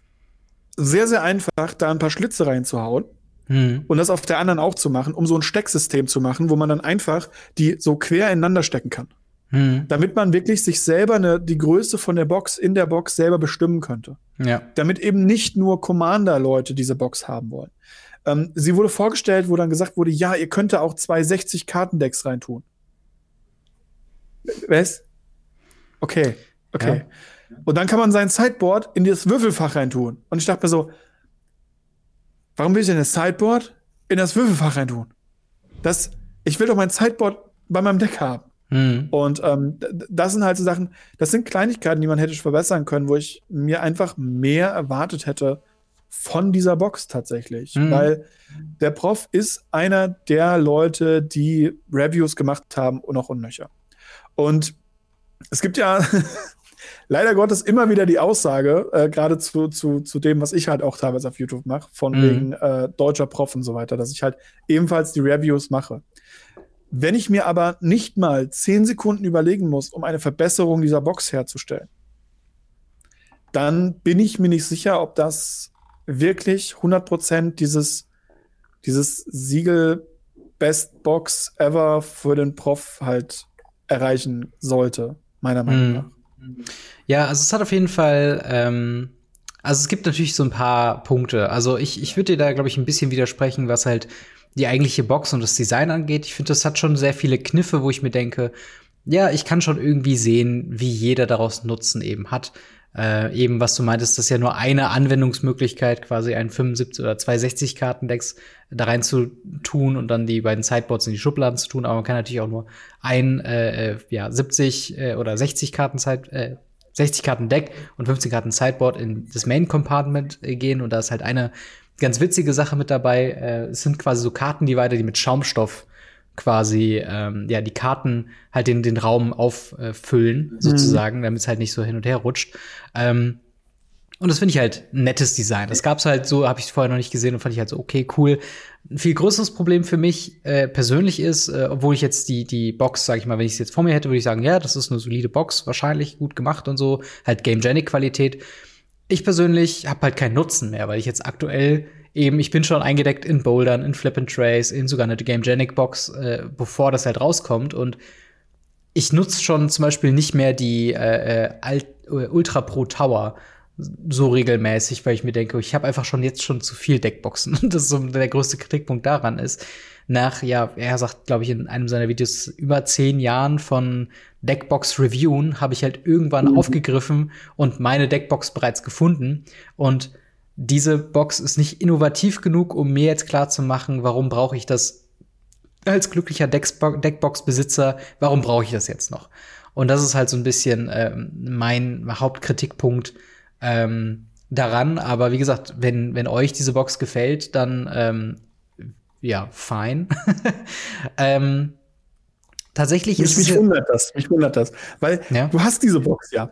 B: sehr sehr einfach, da ein paar Schlitze reinzuhauen mhm. und das auf der anderen auch zu machen, um so ein Stecksystem zu machen, wo man dann einfach die so quer ineinander stecken kann. Mhm. Damit man wirklich sich selber eine, die Größe von der Box in der Box selber bestimmen könnte. Ja. Damit eben nicht nur Commander-Leute diese Box haben wollen. Ähm, sie wurde vorgestellt, wo dann gesagt wurde, ja, ihr könnt auch zwei 60-Kartendecks reintun. Was? Okay, okay. Ja. Und dann kann man sein Sideboard in das Würfelfach reintun. Und ich dachte mir so, warum will ich denn das Sideboard in das Würfelfach reintun? Das, ich will doch mein Sideboard bei meinem Deck haben. Hm. Und ähm, das sind halt so Sachen, das sind Kleinigkeiten, die man hätte verbessern können, wo ich mir einfach mehr erwartet hätte von dieser Box tatsächlich. Hm. Weil der Prof ist einer der Leute, die Reviews gemacht haben und auch unnöcher. Und es gibt ja *laughs* leider Gottes immer wieder die Aussage, äh, gerade zu, zu, zu dem, was ich halt auch teilweise auf YouTube mache, von mhm. wegen äh, deutscher Prof und so weiter, dass ich halt ebenfalls die Reviews mache. Wenn ich mir aber nicht mal zehn Sekunden überlegen muss, um eine Verbesserung dieser Box herzustellen, dann bin ich mir nicht sicher, ob das wirklich 100% dieses, dieses Siegel Best Box ever für den Prof halt erreichen sollte, meiner Meinung mhm. nach.
A: Ja, also es hat auf jeden Fall, ähm, also es gibt natürlich so ein paar Punkte. Also ich, ich würde dir da, glaube ich, ein bisschen widersprechen, was halt die eigentliche Box und das Design angeht. Ich finde, das hat schon sehr viele Kniffe, wo ich mir denke, ja, ich kann schon irgendwie sehen, wie jeder daraus Nutzen eben hat. Äh, eben, was du meintest, das ist ja nur eine Anwendungsmöglichkeit, quasi ein 75 oder 260 Kartendecks da rein zu tun und dann die beiden Sideboards in die Schubladen zu tun. Aber man kann natürlich auch nur ein, äh, äh ja, 70 äh, oder 60 Karten Side, äh, 60 Karten Deck und 15 Karten Sideboard in das Main Compartment äh, gehen. Und da ist halt eine ganz witzige Sache mit dabei. Äh, es sind quasi so Kartendivider, die mit Schaumstoff quasi ähm, ja die Karten halt den den Raum auffüllen mhm. sozusagen, damit es halt nicht so hin und her rutscht. Ähm, und das finde ich halt ein nettes Design. Das gab's halt so, habe ich vorher noch nicht gesehen und fand ich halt so okay, cool. Ein viel größeres Problem für mich äh, persönlich ist, äh, obwohl ich jetzt die die Box, sag ich mal, wenn ich es jetzt vor mir hätte, würde ich sagen, ja, das ist eine solide Box, wahrscheinlich gut gemacht und so, halt Game Qualität. Ich persönlich habe halt keinen Nutzen mehr, weil ich jetzt aktuell eben, ich bin schon eingedeckt in Bouldern, in Flip and Trace, in sogar eine Gamegenic Box, äh, bevor das halt rauskommt. Und ich nutze schon zum Beispiel nicht mehr die äh, äh Alt äh, Ultra Pro Tower so regelmäßig, weil ich mir denke, ich habe einfach schon jetzt schon zu viel Deckboxen. *laughs* Und das ist so der größte Kritikpunkt daran ist. Nach, ja, er sagt, glaube ich, in einem seiner Videos über zehn Jahren von Deckbox Reviewen habe ich halt irgendwann mhm. aufgegriffen und meine Deckbox bereits gefunden. Und diese Box ist nicht innovativ genug, um mir jetzt klar zu machen, warum brauche ich das als glücklicher Deckbox-Besitzer, warum brauche ich das jetzt noch? Und das ist halt so ein bisschen ähm, mein Hauptkritikpunkt ähm, daran. Aber wie gesagt, wenn, wenn euch diese Box gefällt, dann ähm, ja, fein. *laughs* ähm, tatsächlich
B: mich, ist mich wundert das, mich wundert das, weil ja? du hast diese Box ja.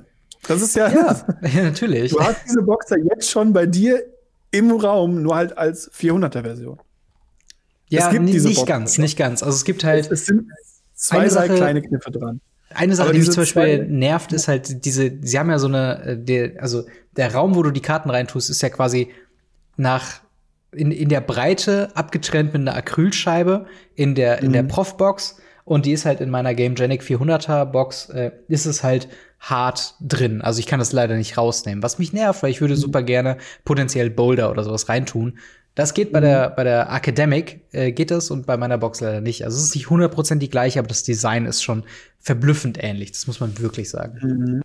B: Das ist ja,
A: ja, *laughs* ja, natürlich.
B: Du hast diese Boxer jetzt schon bei dir im Raum, nur halt als 400er-Version.
A: Ja, nicht Boxer ganz, nicht ganz. Also es gibt halt.
B: Es, sind zwei, drei kleine Kniffe dran.
A: Eine Sache, die mich zum Beispiel nervt, ist halt diese, sie haben ja so eine, äh, der, also der Raum, wo du die Karten reintust, ist ja quasi nach in, in der Breite abgetrennt mit einer Acrylscheibe in der, in mhm. der Prof-Box und die ist halt in meiner GameGenic 400er Box, äh, ist es halt hart drin. Also ich kann das leider nicht rausnehmen. Was mich nervt, weil ich würde mhm. super gerne potenziell Boulder oder sowas reintun. Das geht bei der, bei der Academic, äh, geht das und bei meiner Box leider nicht. Also es ist nicht 100% die gleiche, aber das Design ist schon verblüffend ähnlich. Das muss man wirklich sagen.
B: Mhm.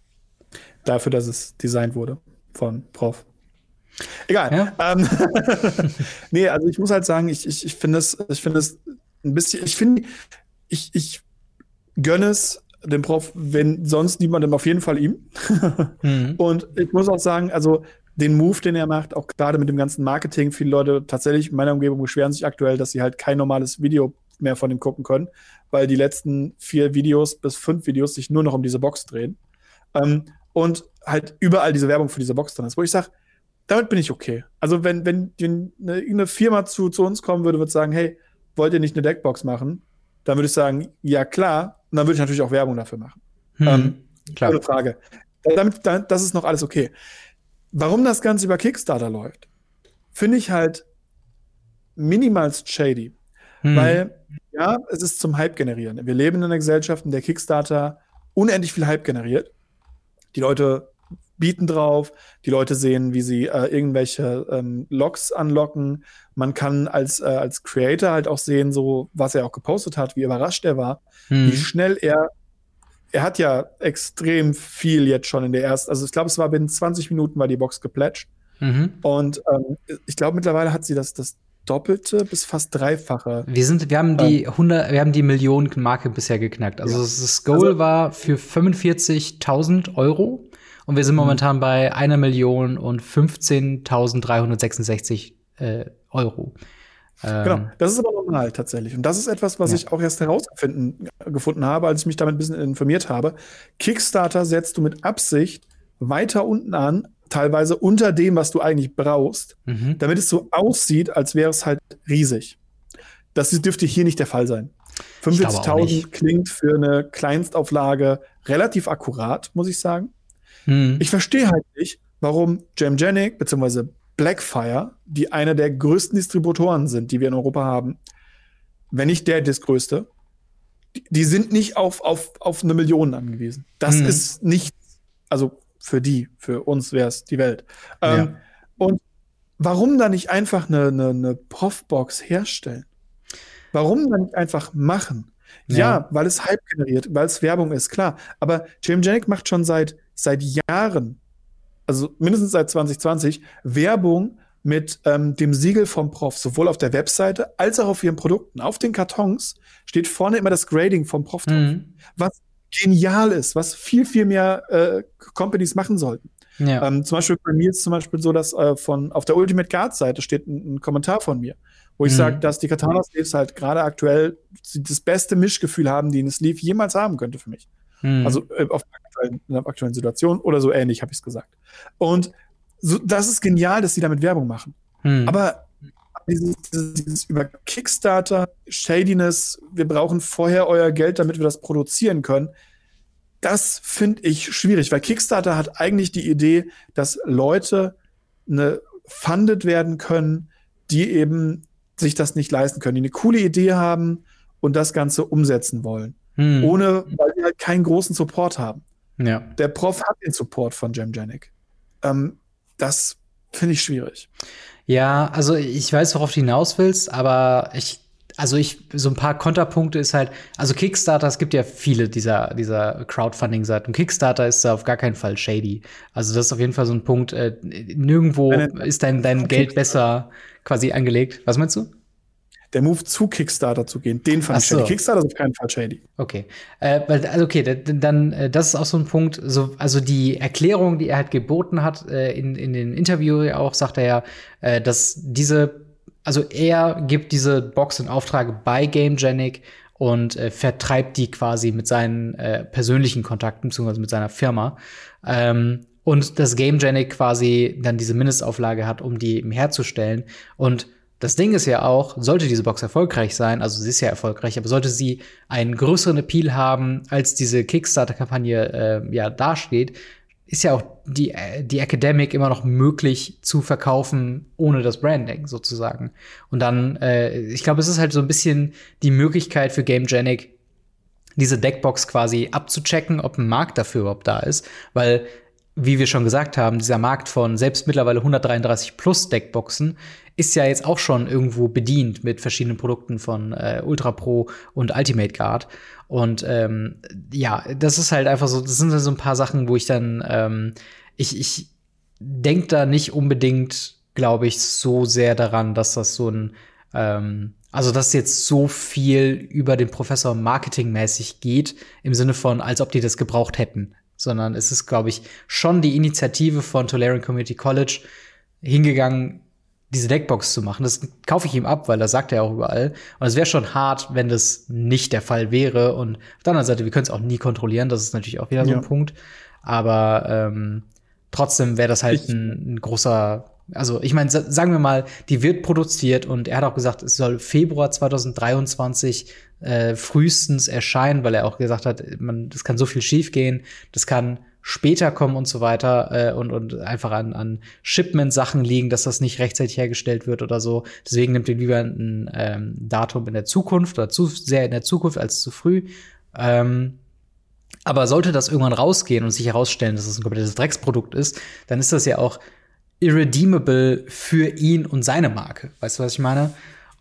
B: Dafür, dass es designt wurde von Prof. Egal. Ja? Ähm, *laughs* nee, also ich muss halt sagen, ich, ich, ich finde es, ich finde es ein bisschen, ich finde, ich, ich gönne es dem Prof, wenn sonst niemandem, auf jeden Fall ihm. *laughs* mhm. Und ich muss auch sagen, also den Move, den er macht, auch gerade mit dem ganzen Marketing. Viele Leute tatsächlich in meiner Umgebung beschweren sich aktuell, dass sie halt kein normales Video mehr von ihm gucken können, weil die letzten vier Videos bis fünf Videos sich nur noch um diese Box drehen. Ähm, und halt überall diese Werbung für diese Box drin ist, wo ich sage, damit bin ich okay. Also wenn, wenn eine, eine Firma zu, zu uns kommen würde, würde sagen, hey, wollt ihr nicht eine Deckbox machen? Dann würde ich sagen, ja klar. Und dann würde ich natürlich auch Werbung dafür machen. Hm, ähm, klar. Ohne Frage. Damit, das ist noch alles okay. Warum das Ganze über Kickstarter läuft, finde ich halt minimalst shady. Hm. Weil, ja, es ist zum Hype generieren. Wir leben in einer Gesellschaft, in der Kickstarter unendlich viel Hype generiert. Die Leute bieten drauf, die Leute sehen, wie sie äh, irgendwelche ähm, Logs anlocken. Man kann als, äh, als Creator halt auch sehen, so was er auch gepostet hat, wie überrascht er war, hm. wie schnell er er hat ja extrem viel jetzt schon in der ersten, also ich glaube, es war binnen 20 Minuten war die Box geplätscht. Mhm. Und ähm, ich glaube, mittlerweile hat sie das, das Doppelte bis fast Dreifache.
A: Wir sind, wir haben die 100, ähm, wir haben die Millionen-Marke bisher geknackt. Also ja. das Goal also, war für 45.000 Euro und wir sind mhm. momentan bei einer Million und 15.366 äh, Euro.
B: Genau, ähm, das ist aber normal tatsächlich. Und das ist etwas, was ja. ich auch erst herausgefunden gefunden habe, als ich mich damit ein bisschen informiert habe. Kickstarter setzt du mit Absicht weiter unten an, teilweise unter dem, was du eigentlich brauchst, mhm. damit es so aussieht, als wäre es halt riesig. Das dürfte hier nicht der Fall sein. 45.000 klingt für eine Kleinstauflage relativ akkurat, muss ich sagen. Mhm. Ich verstehe halt nicht, warum Jamgenic bzw. Blackfire, die einer der größten Distributoren sind, die wir in Europa haben, wenn nicht der das größte, die, die sind nicht auf, auf, auf eine Million angewiesen. Das mhm. ist nichts, also für die, für uns wäre es die Welt. Ja. Ähm, und warum dann nicht einfach eine, eine, eine Profbox herstellen? Warum dann nicht einfach machen? Ja. ja, weil es Hype generiert, weil es Werbung ist, klar. Aber James Janik macht schon seit, seit Jahren also mindestens seit 2020, Werbung mit ähm, dem Siegel vom Prof, sowohl auf der Webseite als auch auf ihren Produkten. Auf den Kartons steht vorne immer das Grading vom Prof drauf, mhm. was genial ist, was viel, viel mehr äh, Companies machen sollten. Ja. Ähm, zum Beispiel bei mir ist zum Beispiel so, dass äh, von auf der Ultimate Guard Seite steht ein, ein Kommentar von mir, wo ich mhm. sage, dass die Katana Sleeves halt gerade aktuell das beste Mischgefühl haben, die eine Sleeve jemals haben könnte für mich. Mhm. Also äh, auf der aktuellen, in der aktuellen Situation oder so ähnlich, habe ich es gesagt. Und so, das ist genial, dass sie damit Werbung machen. Mhm. Aber dieses, dieses, über Kickstarter, Shadiness, wir brauchen vorher euer Geld, damit wir das produzieren können. Das finde ich schwierig, weil Kickstarter hat eigentlich die Idee, dass Leute ne, funded werden können, die eben sich das nicht leisten können, die eine coole Idee haben und das Ganze umsetzen wollen. Hm. Ohne, weil sie halt keinen großen Support haben. Ja. Der Prof hat den Support von Jamjanik. Ähm, das finde ich schwierig.
A: Ja, also ich weiß, worauf du hinaus willst, aber ich, also ich, so ein paar Konterpunkte ist halt, also Kickstarter, es gibt ja viele dieser, dieser Crowdfunding-Seiten. Kickstarter ist da auf gar keinen Fall shady. Also das ist auf jeden Fall so ein Punkt, äh, nirgendwo ist dein, dein Geld besser quasi angelegt. Was meinst du?
B: Der Move zu Kickstarter zu gehen, den fand Ach ich shady. Kickstarter ist auf keinen Fall shady.
A: Okay. Äh, also okay, dann, äh, das ist auch so ein Punkt. So, also die Erklärung, die er halt geboten hat, äh, in, in den Interview auch, sagt er ja, äh, dass diese, also er gibt diese Box in Auftrag bei GameGenic und äh, vertreibt die quasi mit seinen äh, persönlichen Kontakten, beziehungsweise mit seiner Firma. Ähm, und das GameGenic quasi dann diese Mindestauflage hat, um die eben herzustellen. Und das Ding ist ja auch, sollte diese Box erfolgreich sein, also sie ist ja erfolgreich, aber sollte sie einen größeren Appeal haben, als diese Kickstarter-Kampagne äh, ja dasteht, ist ja auch die, äh, die Academic immer noch möglich zu verkaufen ohne das Branding sozusagen. Und dann, äh, ich glaube, es ist halt so ein bisschen die Möglichkeit für GameGenic, diese Deckbox quasi abzuchecken, ob ein Markt dafür überhaupt da ist, weil wie wir schon gesagt haben, dieser Markt von selbst mittlerweile 133 plus Deckboxen ist ja jetzt auch schon irgendwo bedient mit verschiedenen Produkten von äh, Ultra Pro und Ultimate Guard. Und ähm, ja, das ist halt einfach so, das sind so ein paar Sachen, wo ich dann, ähm, ich, ich denke da nicht unbedingt, glaube ich, so sehr daran, dass das so ein, ähm, also dass jetzt so viel über den Professor marketingmäßig geht, im Sinne von, als ob die das gebraucht hätten sondern es ist, glaube ich, schon die Initiative von Tolarian Community College hingegangen, diese Deckbox zu machen. Das kaufe ich ihm ab, weil das sagt er auch überall. Und es wäre schon hart, wenn das nicht der Fall wäre. Und auf der anderen Seite, wir können es auch nie kontrollieren. Das ist natürlich auch wieder so ein Punkt. Aber ähm, trotzdem wäre das halt ein, ein, großer. Also ich meine, sagen wir mal, die wird produziert und er hat auch gesagt, es soll Februar 2023 äh, frühestens erscheinen, weil er auch gesagt hat, man, das kann so viel schiefgehen, das kann später kommen und so weiter äh, und, und einfach an, an Shipment-Sachen liegen, dass das nicht rechtzeitig hergestellt wird oder so. Deswegen nimmt ihr lieber ein ähm, Datum in der Zukunft oder zu sehr in der Zukunft als zu früh. Ähm, aber sollte das irgendwann rausgehen und sich herausstellen, dass es ein komplettes Drecksprodukt ist, dann ist das ja auch irredeemable für ihn und seine Marke. Weißt du, was ich meine?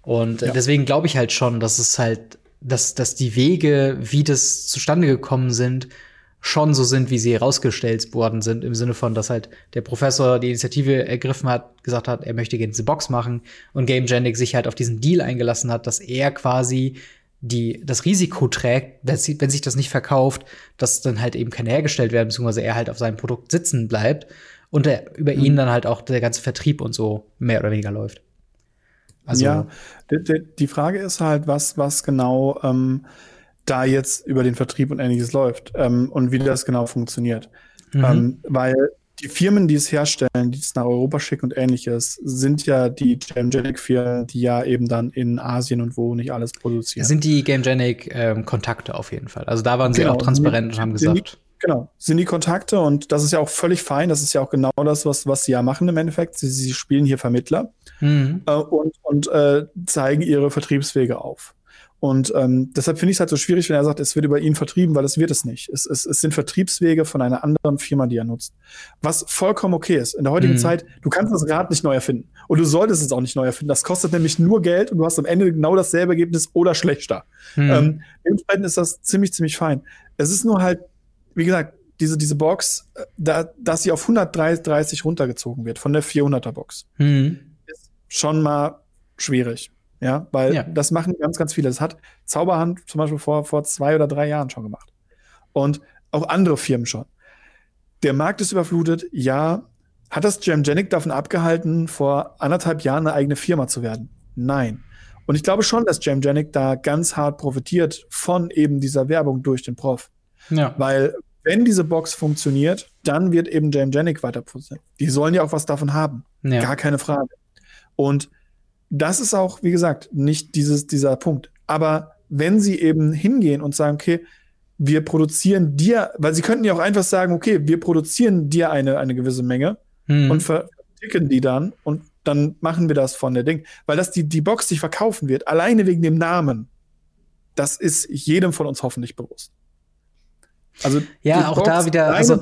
A: Und ja. deswegen glaube ich halt schon, dass es halt, dass, dass die Wege, wie das zustande gekommen sind, schon so sind, wie sie herausgestellt worden sind, im Sinne von, dass halt der Professor die Initiative ergriffen hat, gesagt hat, er möchte gerne diese Box machen und Game Genic sich halt auf diesen Deal eingelassen hat, dass er quasi die das Risiko trägt, wenn, sie, wenn sich das nicht verkauft, dass dann halt eben keine hergestellt werden, beziehungsweise er halt auf seinem Produkt sitzen bleibt und der, über mhm. ihn dann halt auch der ganze Vertrieb und so mehr oder weniger läuft.
B: Also, ja, die, Frage ist halt, was, was genau ähm, da jetzt über den Vertrieb und ähnliches läuft ähm, und wie das genau funktioniert. Mhm. Ähm, weil die Firmen, die es herstellen, die es nach Europa schicken und ähnliches, sind ja die Gamegenic-Firmen, die ja eben dann in Asien und wo nicht alles produzieren.
A: Sind die Gamegenic-Kontakte ähm, auf jeden Fall. Also da waren sie genau. auch transparent und haben gesagt.
B: Genau, sind die Kontakte und das ist ja auch völlig fein. Das ist ja auch genau das, was, was sie ja machen im Endeffekt. Sie, sie spielen hier Vermittler mhm. äh, und, und äh, zeigen ihre Vertriebswege auf. Und ähm, deshalb finde ich es halt so schwierig, wenn er sagt, es wird über ihn vertrieben, weil es wird es nicht. Es, es, es sind Vertriebswege von einer anderen Firma, die er nutzt. Was vollkommen okay ist. In der heutigen mhm. Zeit, du kannst das Rad nicht neu erfinden. Und du solltest es auch nicht neu erfinden. Das kostet nämlich nur Geld und du hast am Ende genau dasselbe Ergebnis oder schlechter. Mhm. Ähm, dementsprechend ist das ziemlich, ziemlich fein. Es ist nur halt, wie gesagt, diese, diese Box, äh, da, dass sie auf 130 runtergezogen wird von der 400er Box, mhm. ist schon mal schwierig. Ja, weil ja. das machen ganz, ganz viele. Das hat Zauberhand zum Beispiel vor, vor zwei oder drei Jahren schon gemacht. Und auch andere Firmen schon. Der Markt ist überflutet. Ja, hat das Jamgenic davon abgehalten, vor anderthalb Jahren eine eigene Firma zu werden? Nein. Und ich glaube schon, dass Jamgenic da ganz hart profitiert von eben dieser Werbung durch den Prof. Ja. Weil wenn diese Box funktioniert, dann wird eben Jamgenic weiter produzieren. Die sollen ja auch was davon haben. Ja. Gar keine Frage. Und das ist auch, wie gesagt, nicht dieses, dieser Punkt. Aber wenn sie eben hingehen und sagen, okay, wir produzieren dir, weil sie könnten ja auch einfach sagen, okay, wir produzieren dir eine, eine gewisse Menge hm. und verticken die dann und dann machen wir das von der Ding. Weil das die, die Box sich verkaufen wird, alleine wegen dem Namen, das ist jedem von uns hoffentlich bewusst.
A: Also ja, auch Box da wieder. Also,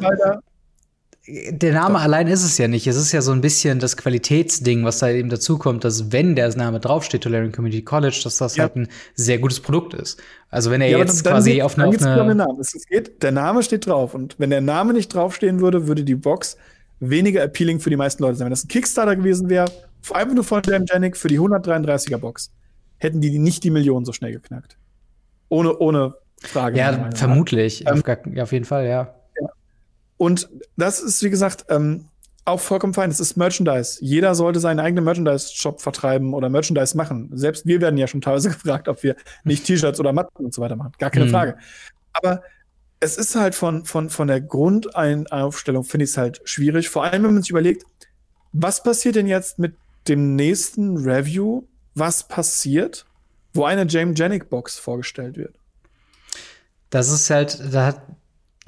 A: der Name Doch. allein ist es ja nicht. Es ist ja so ein bisschen das Qualitätsding, was da eben dazu kommt, dass wenn der Name draufsteht, Tolarian Community College, dass das ja. halt ein sehr gutes Produkt ist. Also wenn er ja, jetzt quasi geht, auf eine, auf eine
B: Namen. Es geht, der Name steht drauf und wenn der Name nicht draufstehen würde, würde die Box weniger appealing für die meisten Leute sein. Wenn das ein Kickstarter gewesen wäre, einfach nur von Jamgenic für die 133er Box, hätten die nicht die Millionen so schnell geknackt. Ohne, ohne Frage.
A: Ja, vermutlich. Ähm, auf, ja, auf jeden Fall, ja.
B: Und das ist, wie gesagt, ähm, auch vollkommen fein. Es ist Merchandise. Jeder sollte seinen eigenen Merchandise-Shop vertreiben oder Merchandise machen. Selbst wir werden ja schon teilweise *laughs* gefragt, ob wir nicht T-Shirts oder Matten und so weiter machen. Gar keine mhm. Frage. Aber es ist halt von, von, von der Grundaufstellung, finde ich es halt schwierig. Vor allem, wenn man sich überlegt, was passiert denn jetzt mit dem nächsten Review? Was passiert, wo eine James Janik Box vorgestellt wird?
A: Das ist halt, da hat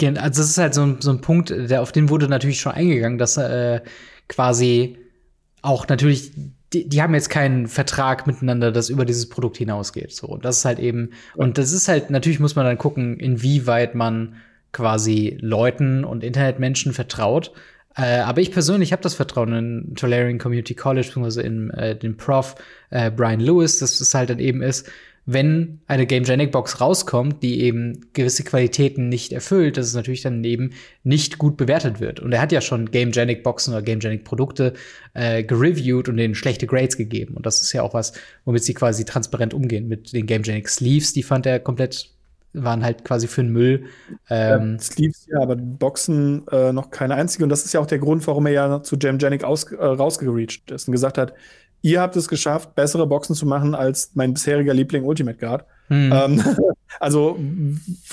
A: also das ist halt so ein, so ein Punkt, der, auf den wurde natürlich schon eingegangen, dass äh, quasi auch natürlich, die, die haben jetzt keinen Vertrag miteinander, das über dieses Produkt hinausgeht. So, und das ist halt eben, und das ist halt, natürlich muss man dann gucken, inwieweit man quasi Leuten und Internetmenschen vertraut. Äh, aber ich persönlich habe das Vertrauen in Tolarian Community College, beziehungsweise in äh, den Prof äh, Brian Lewis, dass es halt dann eben ist, wenn eine Game Genic Box rauskommt, die eben gewisse Qualitäten nicht erfüllt, dass es natürlich dann eben nicht gut bewertet wird. Und er hat ja schon Game Genic Boxen oder Game Genic Produkte äh, gereviewt und denen schlechte Grades gegeben. Und das ist ja auch was, womit sie quasi transparent umgehen. Mit den Game Genic Sleeves, die fand er komplett waren halt quasi für den Müll.
B: Ähm, Sleeves, ja, aber Boxen äh, noch keine einzige. Und das ist ja auch der Grund, warum er ja zu Jamgenic äh, rausgereached ist und gesagt hat, ihr habt es geschafft, bessere Boxen zu machen als mein bisheriger Liebling Ultimate Guard. Hm. Ähm, *laughs* also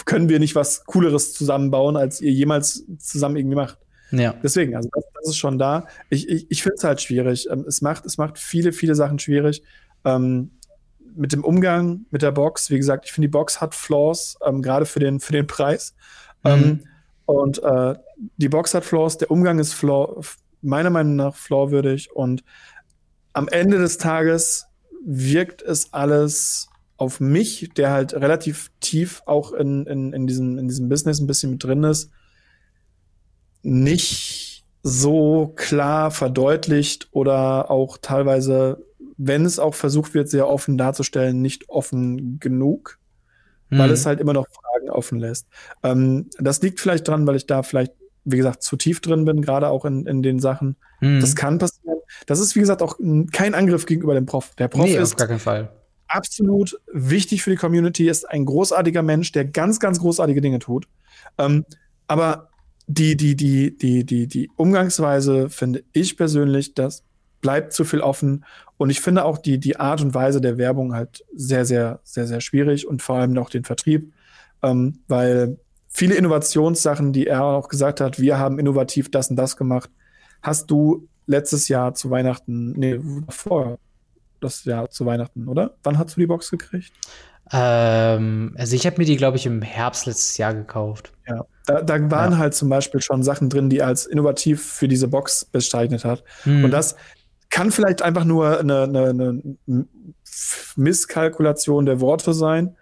B: können wir nicht was Cooleres zusammenbauen, als ihr jemals zusammen irgendwie macht. Ja. Deswegen, also das, das ist schon da. Ich, ich, ich finde es halt schwierig. Ähm, es, macht, es macht viele, viele Sachen schwierig. Ähm, mit dem Umgang mit der Box, wie gesagt, ich finde, die Box hat Flaws, ähm, gerade für den, für den Preis. Mhm. Ähm, und äh, die Box hat Flaws, der Umgang ist flaw, meiner Meinung nach flawwürdig und am Ende des Tages wirkt es alles auf mich, der halt relativ tief auch in, in, in, diesem, in diesem Business ein bisschen mit drin ist, nicht so klar verdeutlicht oder auch teilweise wenn es auch versucht wird, sehr offen darzustellen, nicht offen genug, mhm. weil es halt immer noch Fragen offen lässt. Ähm, das liegt vielleicht dran, weil ich da vielleicht, wie gesagt, zu tief drin bin, gerade auch in, in den Sachen. Mhm. Das kann passieren. Das ist, wie gesagt, auch kein Angriff gegenüber dem Prof. Der Prof nee, ist
A: auf gar keinen Fall.
B: absolut wichtig für die Community, ist ein großartiger Mensch, der ganz, ganz großartige Dinge tut. Ähm, aber die, die, die, die, die, die Umgangsweise finde ich persönlich, das bleibt zu viel offen und ich finde auch die, die Art und Weise der Werbung halt sehr, sehr, sehr, sehr schwierig und vor allem auch den Vertrieb, ähm, weil viele Innovationssachen, die er auch gesagt hat, wir haben innovativ das und das gemacht, hast du letztes Jahr zu Weihnachten, nee, vor das Jahr zu Weihnachten, oder? Wann hast du die Box gekriegt?
A: Ähm, also ich habe mir die, glaube ich, im Herbst letztes Jahr gekauft.
B: Ja, da, da waren ja. halt zum Beispiel schon Sachen drin, die als innovativ für diese Box bezeichnet hat. Hm. Und das, kann vielleicht einfach nur eine, eine, eine Misskalkulation der Worte sein.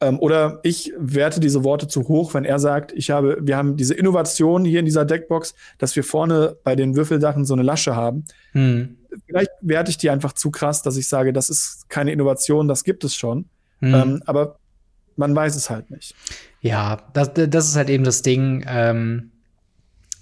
B: Ähm, oder ich werte diese Worte zu hoch, wenn er sagt, ich habe, wir haben diese Innovation hier in dieser Deckbox, dass wir vorne bei den Würfeldachen so eine Lasche haben. Hm. Vielleicht werte ich die einfach zu krass, dass ich sage, das ist keine Innovation, das gibt es schon. Hm. Ähm, aber man weiß es halt nicht.
A: Ja, das, das ist halt eben das Ding. Ähm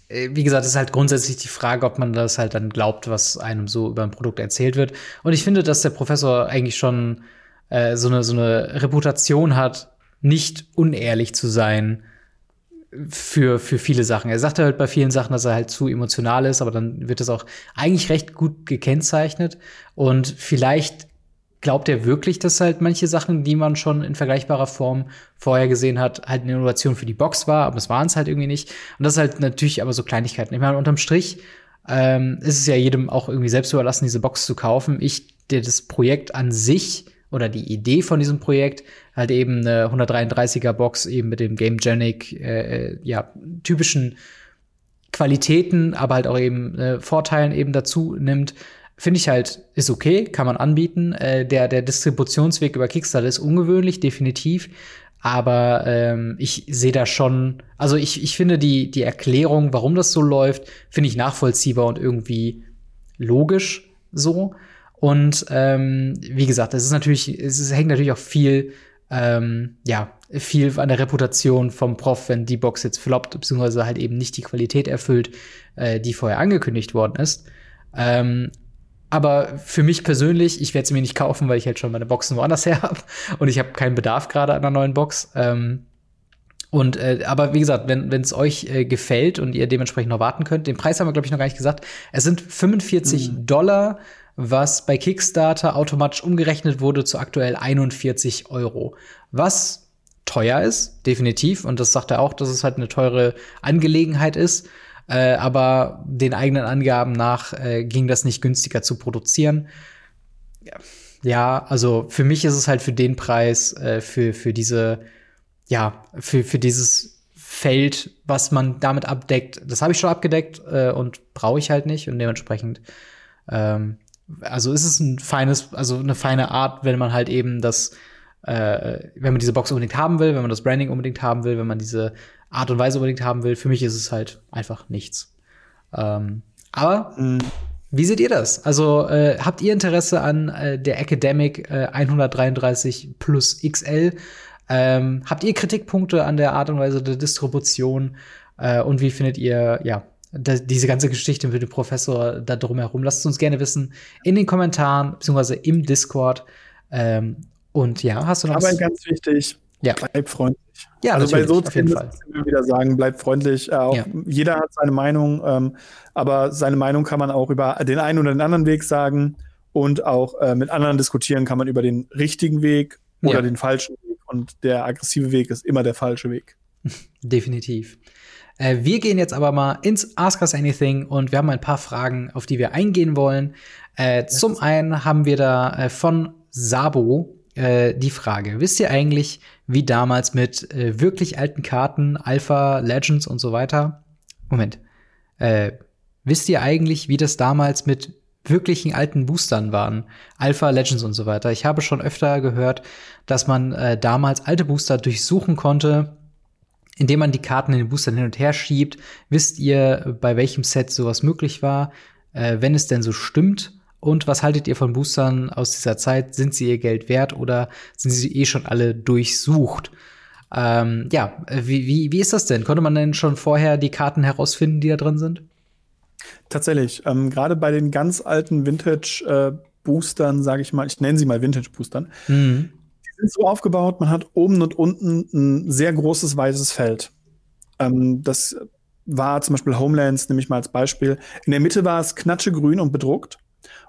A: äh, wie gesagt, ist halt grundsätzlich die Frage, ob man das halt dann glaubt, was einem so über ein Produkt erzählt wird. Und ich finde, dass der Professor eigentlich schon äh, so, eine, so eine Reputation hat, nicht unehrlich zu sein für, für viele Sachen. Er sagt halt bei vielen Sachen, dass er halt zu emotional ist, aber dann wird das auch eigentlich recht gut gekennzeichnet. Und vielleicht glaubt er wirklich, dass halt manche Sachen, die man schon in vergleichbarer Form vorher gesehen hat, halt eine Innovation für die Box war, aber es waren es halt irgendwie nicht. Und das ist halt natürlich aber so Kleinigkeiten. Ich meine, unterm Strich ähm, ist es ja jedem auch irgendwie selbst überlassen, diese Box zu kaufen. Ich, der das Projekt an sich oder die Idee von diesem Projekt, halt eben eine 133er Box eben mit dem Game Genic, äh, äh, ja, typischen Qualitäten, aber halt auch eben äh, Vorteilen eben dazu nimmt, Finde ich halt, ist okay, kann man anbieten. Äh, der, der Distributionsweg über Kickstarter ist ungewöhnlich, definitiv. Aber ähm, ich sehe da schon, also ich, ich finde die, die Erklärung, warum das so läuft, finde ich nachvollziehbar und irgendwie logisch so. Und ähm, wie gesagt, es ist natürlich, es ist, hängt natürlich auch viel, ähm, ja, viel an der Reputation vom Prof, wenn die Box jetzt floppt, beziehungsweise halt eben nicht die Qualität erfüllt, äh, die vorher angekündigt worden ist. Ähm, aber für mich persönlich, ich werde sie mir nicht kaufen, weil ich halt schon meine Boxen woanders *laughs* her habe und ich habe keinen Bedarf gerade an einer neuen Box. Ähm, und äh, aber wie gesagt, wenn es euch äh, gefällt und ihr dementsprechend noch warten könnt, den Preis haben wir glaube ich noch gar nicht gesagt. Es sind 45 mhm. Dollar, was bei Kickstarter automatisch umgerechnet wurde zu aktuell 41 Euro. Was teuer ist, definitiv. Und das sagt er auch, dass es halt eine teure Angelegenheit ist. Äh, aber den eigenen Angaben nach äh, ging das nicht günstiger zu produzieren. Ja, ja, also für mich ist es halt für den Preis, äh, für, für diese, ja, für, für dieses Feld, was man damit abdeckt, das habe ich schon abgedeckt äh, und brauche ich halt nicht und dementsprechend ähm, also ist es ein feines, also eine feine Art, wenn man halt eben das, äh, wenn man diese Box unbedingt haben will, wenn man das Branding unbedingt haben will, wenn man diese Art und Weise unbedingt haben will. Für mich ist es halt einfach nichts. Ähm, aber mhm. wie seht ihr das? Also äh, habt ihr Interesse an äh, der Academic äh, 133 plus XL? Ähm, habt ihr Kritikpunkte an der Art und Weise der Distribution? Äh, und wie findet ihr, ja, diese ganze Geschichte mit dem Professor da drumherum? Lasst uns gerne wissen in den Kommentaren, beziehungsweise im Discord. Ähm, und ja, hast du noch
B: Aber ganz wichtig, ja. bleib freundlich.
A: Ja,
B: also bei so Themen müssen wieder sagen, bleib freundlich. Äh, ja. Jeder hat seine Meinung, ähm, aber seine Meinung kann man auch über den einen oder den anderen Weg sagen und auch äh, mit anderen diskutieren kann man über den richtigen Weg oder ja. den falschen Weg. Und der aggressive Weg ist immer der falsche Weg. *laughs*
A: Definitiv. Äh, wir gehen jetzt aber mal ins Ask Us Anything und wir haben ein paar Fragen, auf die wir eingehen wollen. Äh, zum einen haben wir da äh, von Sabo äh, die Frage: Wisst ihr eigentlich, wie damals mit äh, wirklich alten Karten, Alpha, Legends und so weiter? Moment. Äh, wisst ihr eigentlich, wie das damals mit wirklichen alten Boostern waren, Alpha, Legends und so weiter. Ich habe schon öfter gehört, dass man äh, damals alte Booster durchsuchen konnte, indem man die Karten in den Boostern hin und her schiebt. Wisst ihr, bei welchem Set sowas möglich war? Äh, wenn es denn so stimmt, und was haltet ihr von Boostern aus dieser Zeit? Sind sie ihr Geld wert oder sind sie eh schon alle durchsucht? Ähm, ja, wie, wie, wie ist das denn? Konnte man denn schon vorher die Karten herausfinden, die da drin sind?
B: Tatsächlich. Ähm, Gerade bei den ganz alten Vintage-Boostern, äh, sage ich mal, ich nenne sie mal Vintage-Boostern, mhm. Sind so aufgebaut, man hat oben und unten ein sehr großes weißes Feld. Ähm, das war zum Beispiel Homelands, nehme ich mal als Beispiel. In der Mitte war es knatschegrün und bedruckt.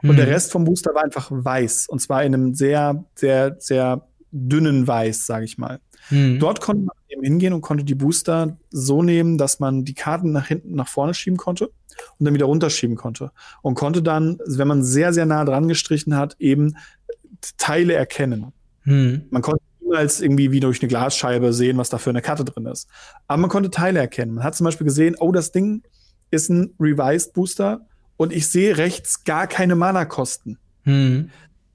B: Und mhm. der Rest vom Booster war einfach weiß. Und zwar in einem sehr, sehr, sehr dünnen Weiß, sage ich mal. Mhm. Dort konnte man eben hingehen und konnte die Booster so nehmen, dass man die Karten nach hinten, nach vorne schieben konnte und dann wieder runterschieben konnte. Und konnte dann, wenn man sehr, sehr nah dran gestrichen hat, eben Teile erkennen. Mhm. Man konnte niemals irgendwie wie durch eine Glasscheibe sehen, was da für eine Karte drin ist. Aber man konnte Teile erkennen. Man hat zum Beispiel gesehen, oh, das Ding ist ein Revised Booster und ich sehe rechts gar keine Mana-Kosten. Hm.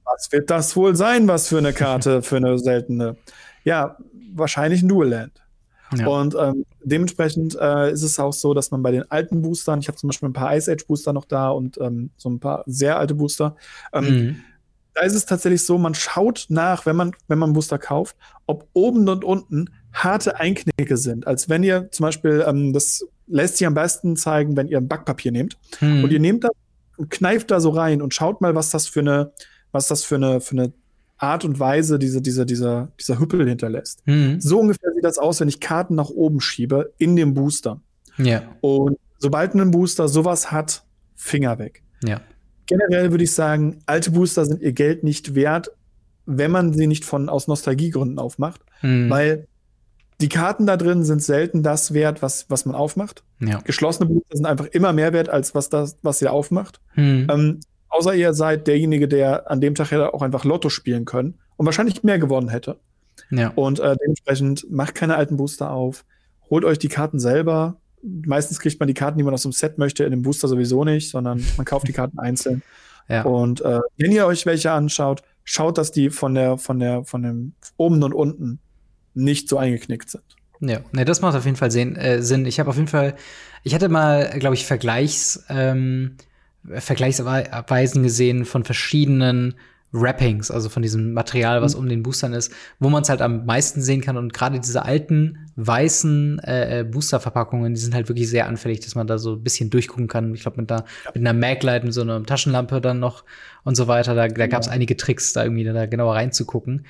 B: Was wird das wohl sein, was für eine Karte, *laughs* für eine seltene? Ja, wahrscheinlich ein Dual Land. Ja. Und ähm, dementsprechend äh, ist es auch so, dass man bei den alten Boostern, ich habe zum Beispiel ein paar Ice Age Booster noch da und ähm, so ein paar sehr alte Booster, ähm, mhm. Da ist es tatsächlich so, man schaut nach, wenn man, wenn man Booster kauft, ob oben und unten harte Einknicke sind. Als wenn ihr zum Beispiel ähm, das lässt sich am besten zeigen, wenn ihr ein Backpapier nehmt hm. und ihr nehmt das und kneift da so rein und schaut mal, was das für eine, was das für eine, für eine Art und Weise diese, diese, dieser, dieser Hüppel hinterlässt. Hm. So ungefähr sieht das aus, wenn ich Karten nach oben schiebe in dem Booster.
A: Ja.
B: Und sobald ein Booster sowas hat, Finger weg.
A: Ja.
B: Generell würde ich sagen, alte Booster sind ihr Geld nicht wert, wenn man sie nicht von aus Nostalgiegründen aufmacht, hm. weil die Karten da drin sind selten das wert, was, was man aufmacht.
A: Ja.
B: Geschlossene Booster sind einfach immer mehr wert, als was, das, was ihr aufmacht. Hm. Ähm, außer ihr seid derjenige, der an dem Tag hätte auch einfach Lotto spielen können und wahrscheinlich mehr gewonnen hätte.
A: Ja.
B: Und äh, dementsprechend macht keine alten Booster auf. Holt euch die Karten selber. Meistens kriegt man die Karten, die man aus dem Set möchte, in dem Booster sowieso nicht, sondern *laughs* man kauft die Karten einzeln. Ja. Und äh, wenn ihr euch welche anschaut, schaut, dass die von der, von der, von dem oben und unten nicht so eingeknickt sind.
A: Ja, ne, das macht auf jeden Fall Sinn. Äh, Sinn. Ich habe auf jeden Fall, ich hatte mal, glaube ich, Vergleichs, ähm, Vergleichsweisen gesehen von verschiedenen Wrappings, also von diesem Material, was mhm. um den Boostern ist, wo man es halt am meisten sehen kann. Und gerade diese alten weißen äh, äh, Booster-Verpackungen, die sind halt wirklich sehr anfällig, dass man da so ein bisschen durchgucken kann. Ich glaube, mit, einer, ja. mit einer Maglight, mit so einer Taschenlampe dann noch und so weiter. Da, da gab es ja. einige Tricks, da irgendwie da genauer reinzugucken.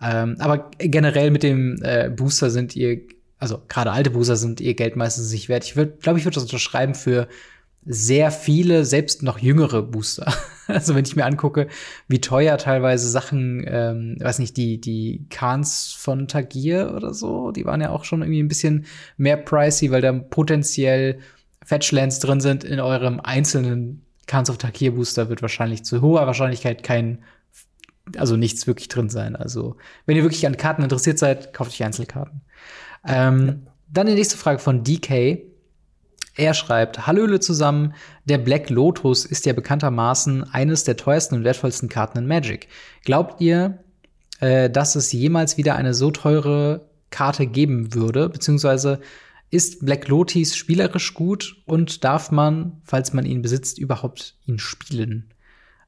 A: Ähm, aber generell mit dem äh, Booster sind ihr, also gerade alte Booster sind ihr Geld meistens nicht wert. Ich würde, glaube ich, würde das unterschreiben für sehr viele, selbst noch jüngere Booster. *laughs* also wenn ich mir angucke, wie teuer teilweise Sachen, ähm, weiß nicht, die die Khans von Tagir oder so, die waren ja auch schon irgendwie ein bisschen mehr pricey, weil da potenziell Fetchlands drin sind in eurem einzelnen Khans of Tagir Booster wird wahrscheinlich zu hoher Wahrscheinlichkeit kein also nichts wirklich drin sein. Also, wenn ihr wirklich an Karten interessiert seid, kauft euch Einzelkarten. Ähm. Dann die nächste Frage von DK. Er schreibt, Hallöle zusammen, der Black Lotus ist ja bekanntermaßen eines der teuersten und wertvollsten Karten in Magic. Glaubt ihr, äh, dass es jemals wieder eine so teure Karte geben würde? Beziehungsweise ist Black Lotus spielerisch gut und darf man, falls man ihn besitzt, überhaupt ihn spielen?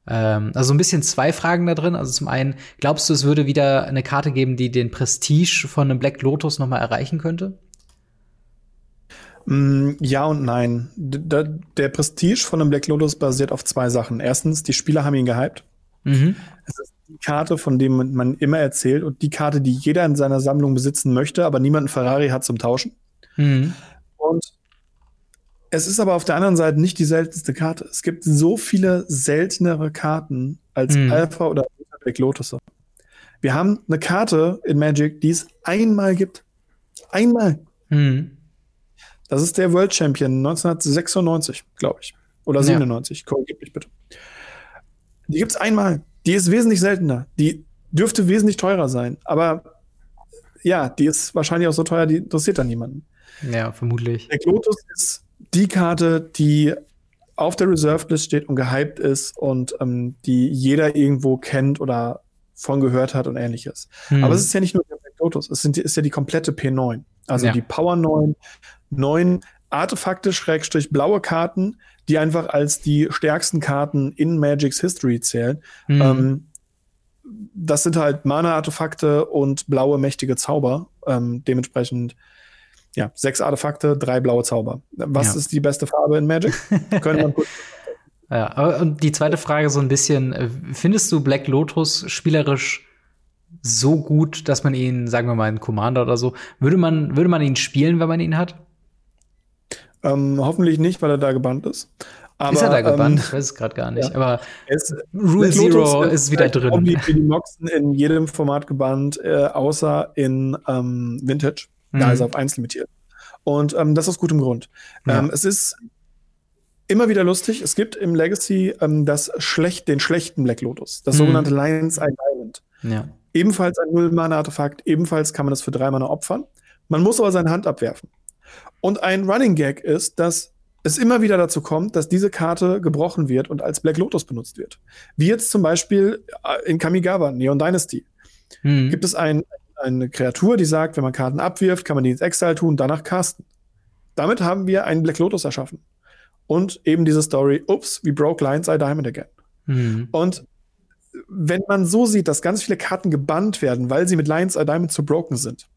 A: Ähm, also ein bisschen zwei Fragen da drin. Also zum einen, glaubst du, es würde wieder eine Karte geben, die den Prestige von einem Black Lotus noch mal erreichen könnte?
B: Mm, ja und nein. Der Prestige von einem Black Lotus basiert auf zwei Sachen. Erstens, die Spieler haben ihn gehypt. Mhm. Es ist die Karte, von dem man immer erzählt und die Karte, die jeder in seiner Sammlung besitzen möchte, aber niemand einen Ferrari hat zum Tauschen. Mhm. Und es ist aber auf der anderen Seite nicht die seltenste Karte. Es gibt so viele seltenere Karten als mhm. Alpha oder Black Lotus. Wir haben eine Karte in Magic, die es einmal gibt. Einmal. Mhm. Das ist der World Champion 1996, glaube ich. Oder 97. Ja. Korrigiert mich bitte. Die gibt es einmal. Die ist wesentlich seltener. Die dürfte wesentlich teurer sein. Aber ja, die ist wahrscheinlich auch so teuer, die interessiert dann niemanden.
A: Ja, vermutlich.
B: Der Lotus ist die Karte, die auf der Reserved List steht und gehypt ist und ähm, die jeder irgendwo kennt oder von gehört hat und ähnliches. Hm. Aber es ist ja nicht nur der Black Lotus, es sind, ist ja die komplette P9. Also ja. die Power 9, neun Artefakte, Schrägstrich, blaue Karten, die einfach als die stärksten Karten in Magic's History zählen. Mhm. Ähm, das sind halt Mana-Artefakte und blaue mächtige Zauber. Ähm, dementsprechend, ja, sechs Artefakte, drei blaue Zauber. Was ja. ist die beste Farbe in Magic? *laughs* Können wir kurz
A: ja, und die zweite Frage so ein bisschen, äh, findest du Black Lotus spielerisch so gut, dass man ihn, sagen wir mal, in Commander oder so, würde man, würde man ihn spielen, wenn man ihn hat?
B: Ähm, hoffentlich nicht, weil er da gebannt ist.
A: Aber, ist er da gebannt? Ähm, ich weiß es gerade gar nicht. *laughs* Ja. Aber es, Rule Zero ist, ist wieder drin.
B: Die Moxen in jedem Format gebannt, äh, außer in ähm, Vintage. Mhm. Da ist er auf 1 limitiert. Und ähm, das aus gutem Grund. Ja. Ähm, es ist immer wieder lustig. Es gibt im Legacy ähm, das schlecht, den schlechten Black Lotus, das mhm. sogenannte Lions Island. Ja. Ebenfalls ein Null-Mana-Artefakt, ebenfalls kann man das für drei Mana opfern. Man muss aber seine Hand abwerfen. Und ein Running Gag ist, dass es immer wieder dazu kommt, dass diese Karte gebrochen wird und als Black Lotus benutzt wird. Wie jetzt zum Beispiel äh, in Kamigawa, Neon Dynasty. Hm. Gibt es ein, eine Kreatur, die sagt, wenn man Karten abwirft, kann man die ins Exile tun, danach casten. Damit haben wir einen Black Lotus erschaffen. Und eben diese Story, ups, we broke Lion's Eye Diamond again. Hm. Und wenn man so sieht, dass ganz viele Karten gebannt werden, weil sie mit Lion's Eye Diamond zu broken sind,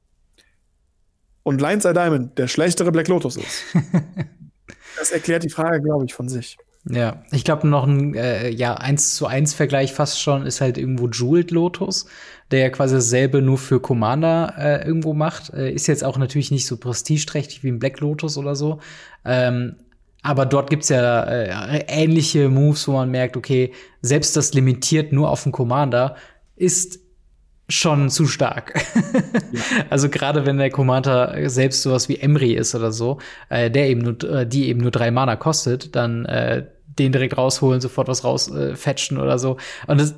B: und Lions Eye Diamond der schlechtere Black Lotus ist. *laughs* das erklärt die Frage, glaube ich, von sich.
A: Ja, ich glaube noch ein äh, ja 1 zu 1 Vergleich fast schon ist halt irgendwo Jeweled Lotus, der ja quasi dasselbe nur für Commander äh, irgendwo macht. Äh, ist jetzt auch natürlich nicht so prestigeträchtig wie ein Black Lotus oder so. Ähm, aber dort gibt's ja äh, ähnliche Moves, wo man merkt, okay, selbst das limitiert nur auf den Commander ist schon zu stark. ja. *laughs* Also gerade wenn der Commander selbst sowas wie Emry ist oder so, äh, der eben nur, äh, die eben nur drei Mana kostet, dann äh, den direkt rausholen, sofort was rausfetchen äh, oder so. Und das,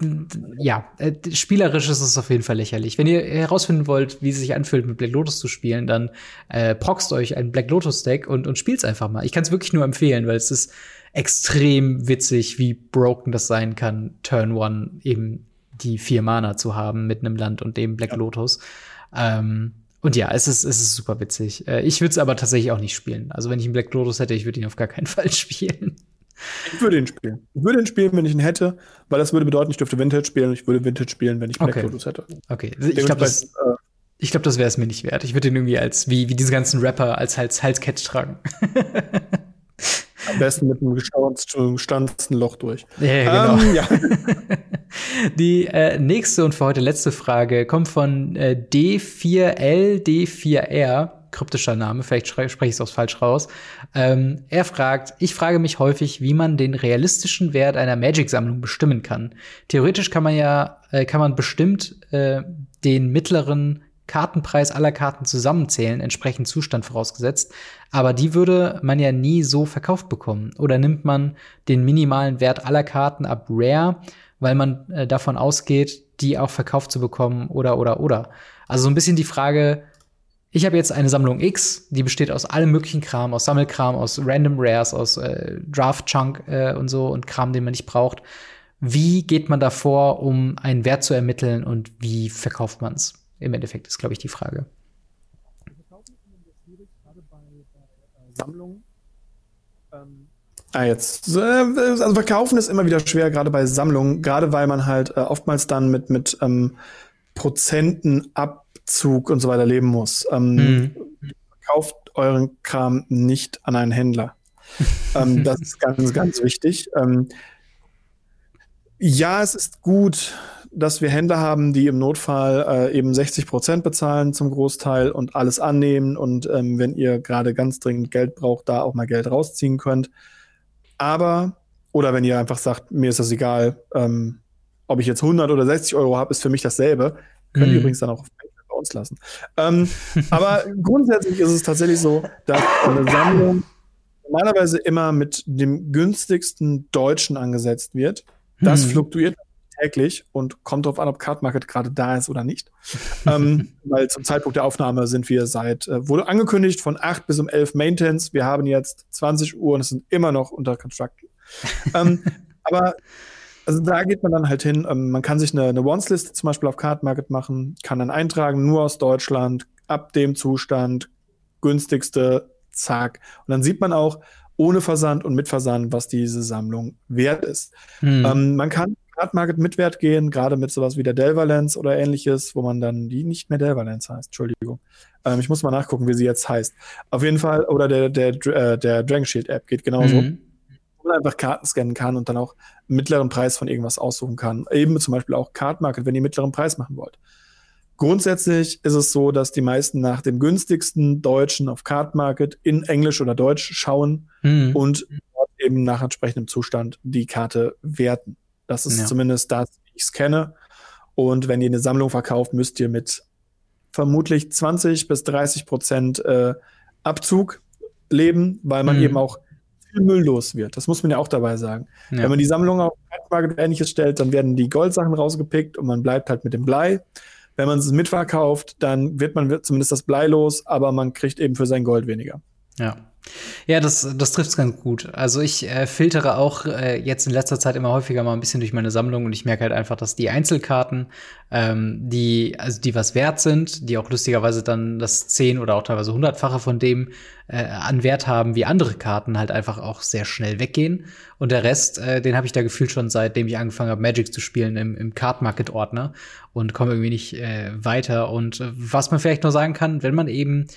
A: ja, äh, spielerisch ist es auf jeden Fall lächerlich. Wenn ihr herausfinden wollt, wie es sich anfühlt, mit Black Lotus zu spielen, dann äh, proxt euch ein Black Lotus Deck und, und spielt's einfach mal. Ich kann es wirklich nur empfehlen, weil es ist extrem witzig, wie broken das sein kann, Turn One eben die vier Mana zu haben mit einem Land und dem Black ja. Lotus. Ähm, und ja, es ist, es ist super witzig. Äh, ich würde es aber tatsächlich auch nicht spielen. Also wenn ich einen Black Lotus hätte, ich würde ihn auf gar keinen *laughs* Fall spielen.
B: Ich würde ihn spielen. Ich würde ihn spielen, wenn ich ihn hätte, weil das würde bedeuten, ich dürfte Vintage spielen. Ich würde Vintage spielen, wenn ich Black okay. Lotus hätte.
A: Okay, ich glaube, das, äh, ich glaub, das wäre es mir nicht wert. Ich würde ihn irgendwie als, wie, wie diese ganzen Rapper, als Hals, Halsketch tragen. *laughs*
B: Am besten mit einem gestanzten Loch durch.
A: Ja, genau. Ähm, ja. *laughs* Die äh, nächste und für heute letzte Frage kommt von äh, D4L, D4R, kryptischer Name, vielleicht spreche ich es auch falsch raus. Ähm, er fragt, ich frage mich häufig, wie man den realistischen Wert einer Magic-Sammlung bestimmen kann. Theoretisch kann man ja, äh, kann man bestimmt äh, den mittleren Kartenpreis aller Karten zusammenzählen, entsprechend Zustand vorausgesetzt. Aber die würde man ja nie so verkauft bekommen. Oder nimmt man den minimalen Wert aller Karten ab Rare, weil man äh, davon ausgeht, die auch verkauft zu bekommen oder oder oder. Also so ein bisschen die Frage, ich habe jetzt eine Sammlung X, die besteht aus allem möglichen Kram, aus Sammelkram, aus Random Rares, aus äh, Draft Chunk äh, und so und Kram, den man nicht braucht. Wie geht man davor, um einen Wert zu ermitteln und wie verkauft man es? Im Endeffekt ist, glaube ich, die Frage.
B: Sammlungen. Ah, jetzt. Äh, also verkaufen ist immer wieder schwer, gerade bei Sammlungen, gerade weil man halt äh, oftmals dann mit, mit ähm, Prozentenabzug und so weiter leben muss. Ähm, mhm. Kauft euren Kram nicht an einen Händler. ähm, *laughs* das ist ganz, ganz wichtig. Ähm, ja, es ist gut, dass wir Händler haben, die im Notfall äh, eben 60 Prozent bezahlen zum Großteil und alles annehmen und ähm, wenn ihr gerade ganz dringend Geld braucht, da auch mal Geld rausziehen könnt. Aber, oder wenn ihr einfach sagt, mir ist das egal, ähm, ob ich jetzt 100 oder 60 Euro habe, ist für mich dasselbe. Könnt ihr mhm. übrigens dann auch auf bei uns lassen. Ähm, aber grundsätzlich ist es tatsächlich so, dass eine Sammlung normalerweise immer mit dem günstigsten Deutschen angesetzt wird. Das hm. fluktuiert täglich und kommt darauf an, ob Card Market gerade da ist oder nicht. ähm, *laughs* weil zum Zeitpunkt der Aufnahme sind wir seit, äh, wurde angekündigt von 8 bis um 11 Maintenance. Wir haben jetzt 20 Uhr und es sind immer noch unter Construction. ähm, *laughs* aber also da geht man dann halt hin. Ähm, man kann sich eine, eine Wants-Liste zum Beispiel auf Card Market machen, kann dann eintragen, nur aus Deutschland, ab dem Zustand, günstigste, zack. Und dann sieht man auch ohne Versand und mit Versand, was diese Sammlung wert ist. Hm. Ähm, man kann Card Market mit Wert gehen, gerade mit sowas wie der Delvalence oder ähnliches, wo man dann die nicht mehr Delvalence heißt, Entschuldigung. Ähm, ich muss mal nachgucken, wie sie jetzt heißt. Auf jeden Fall, oder der, der, äh, der Dragon Shield App geht genauso. Mhm. Man einfach Karten scannen kann und dann auch mittleren Preis von irgendwas aussuchen kann. Eben zum Beispiel auch Card Market, wenn ihr mittleren Preis machen wollt. Grundsätzlich ist es so, dass die meisten nach dem günstigsten Deutschen auf Card Market in Englisch oder Deutsch schauen mhm. und dort eben nach entsprechendem Zustand die Karte werten. Das ist ja. zumindest das, wie ich es kenne. Und wenn ihr eine Sammlung verkauft, müsst ihr mit vermutlich 20 bis 30 Prozent äh, Abzug leben, weil man mhm. eben auch viel Müll los wird. Das muss man ja auch dabei sagen. Ja. Wenn man die Sammlung auf Market ähnliches stellt, dann werden die Goldsachen rausgepickt und man bleibt halt mit dem Blei. Wenn man es mitverkauft, dann wird man zumindest das Blei los, aber man kriegt eben für sein Gold weniger.
A: Ja. Ja, das, das trifft es ganz gut. Also ich äh, filtere auch äh, jetzt in letzter Zeit immer häufiger mal ein bisschen durch meine Sammlung und ich merke halt einfach, dass die Einzelkarten, ähm, die, also die was wert sind, die auch lustigerweise dann das zehn oder auch teilweise hundertfache von dem äh, an Wert haben, wie andere Karten halt einfach auch sehr schnell weggehen. Und der Rest, äh, den habe ich da gefühlt schon seitdem ich angefangen habe, Magic zu spielen im, im Card Market Ordner und komme irgendwie nicht äh, weiter. Und äh, was man vielleicht nur sagen kann, wenn man eben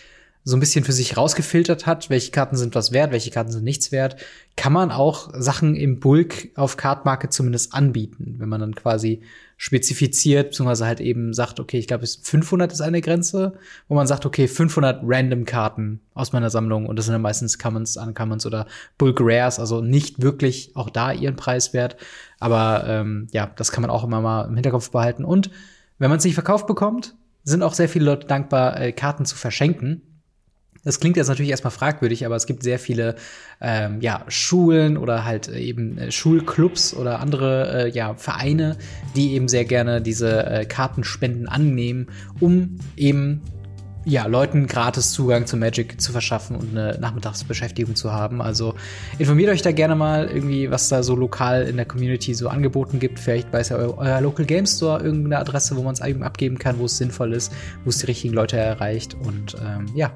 A: so ein bisschen für sich rausgefiltert hat, welche Karten sind was wert, welche Karten sind nichts wert, kann man auch Sachen im Bulk auf Card Market zumindest anbieten, wenn man dann quasi spezifiziert, beziehungsweise halt eben sagt, okay, ich glaube, 500 ist eine Grenze, wo man sagt, okay, 500 random Karten aus meiner Sammlung und das sind dann meistens Commons, Uncommons oder Bulk Rares, also nicht wirklich auch da ihren Preis wert, aber ähm, ja, das kann man auch immer mal im Hinterkopf behalten. Und wenn man es nicht verkauft bekommt, sind auch sehr viele Leute dankbar, äh, Karten zu verschenken das klingt jetzt natürlich erstmal fragwürdig, aber es gibt sehr viele ähm, ja, Schulen oder halt eben äh, Schulclubs oder andere äh, ja, Vereine, die eben sehr gerne diese äh, Kartenspenden annehmen, um eben ja, Leuten gratis Zugang zu Magic zu verschaffen und eine Nachmittagsbeschäftigung zu haben. Also informiert euch da gerne mal irgendwie, was da so lokal in der Community so angeboten gibt. Vielleicht weiß ja euer, euer Local Game Store irgendeine Adresse, wo man es eben abgeben kann, wo es sinnvoll ist, wo es die richtigen Leute erreicht. Und ähm, ja,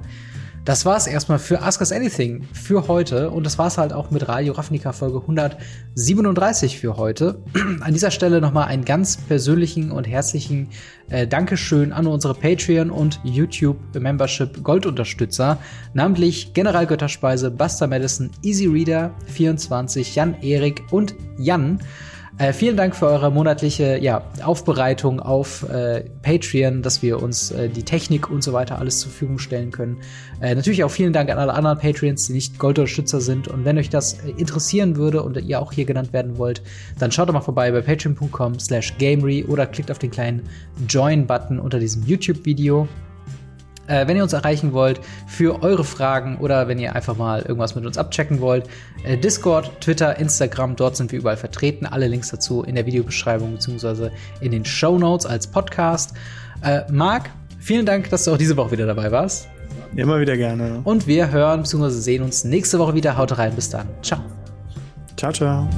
A: das war's erstmal für Ask Us Anything für heute und das war's halt auch mit Radio Ravnica Folge 137 für heute. *clears throat* An dieser Stelle nochmal einen ganz persönlichen und herzlichen äh, Dankeschön an unsere Patreon und YouTube Membership Goldunterstützer, namentlich General Götterspeise, Buster Madison, Easy Reader 24, Jan Erik und Jan. Äh, vielen Dank für eure monatliche ja, Aufbereitung auf äh, Patreon, dass wir uns äh, die Technik und so weiter alles zur Verfügung stellen können. Äh, natürlich auch vielen Dank an alle anderen Patreons, die nicht Goldunterstützer sind. Und wenn euch das äh, interessieren würde und ihr auch hier genannt werden wollt, dann schaut doch mal vorbei bei patreon.com slash gamery oder klickt auf den kleinen Join-Button unter diesem YouTube-Video. Äh, wenn ihr uns erreichen wollt für eure Fragen oder wenn ihr einfach mal irgendwas mit uns abchecken wollt, äh, Discord, Twitter, Instagram, dort sind wir überall vertreten. Alle Links dazu in der Videobeschreibung bzw. in den Show Notes als Podcast. Äh, Marc, vielen Dank, dass du auch diese Woche wieder dabei warst.
B: Immer wieder gerne.
A: Und wir hören bzw. sehen uns nächste Woche wieder. Haut rein, bis dann. Ciao.
B: Ciao, ciao.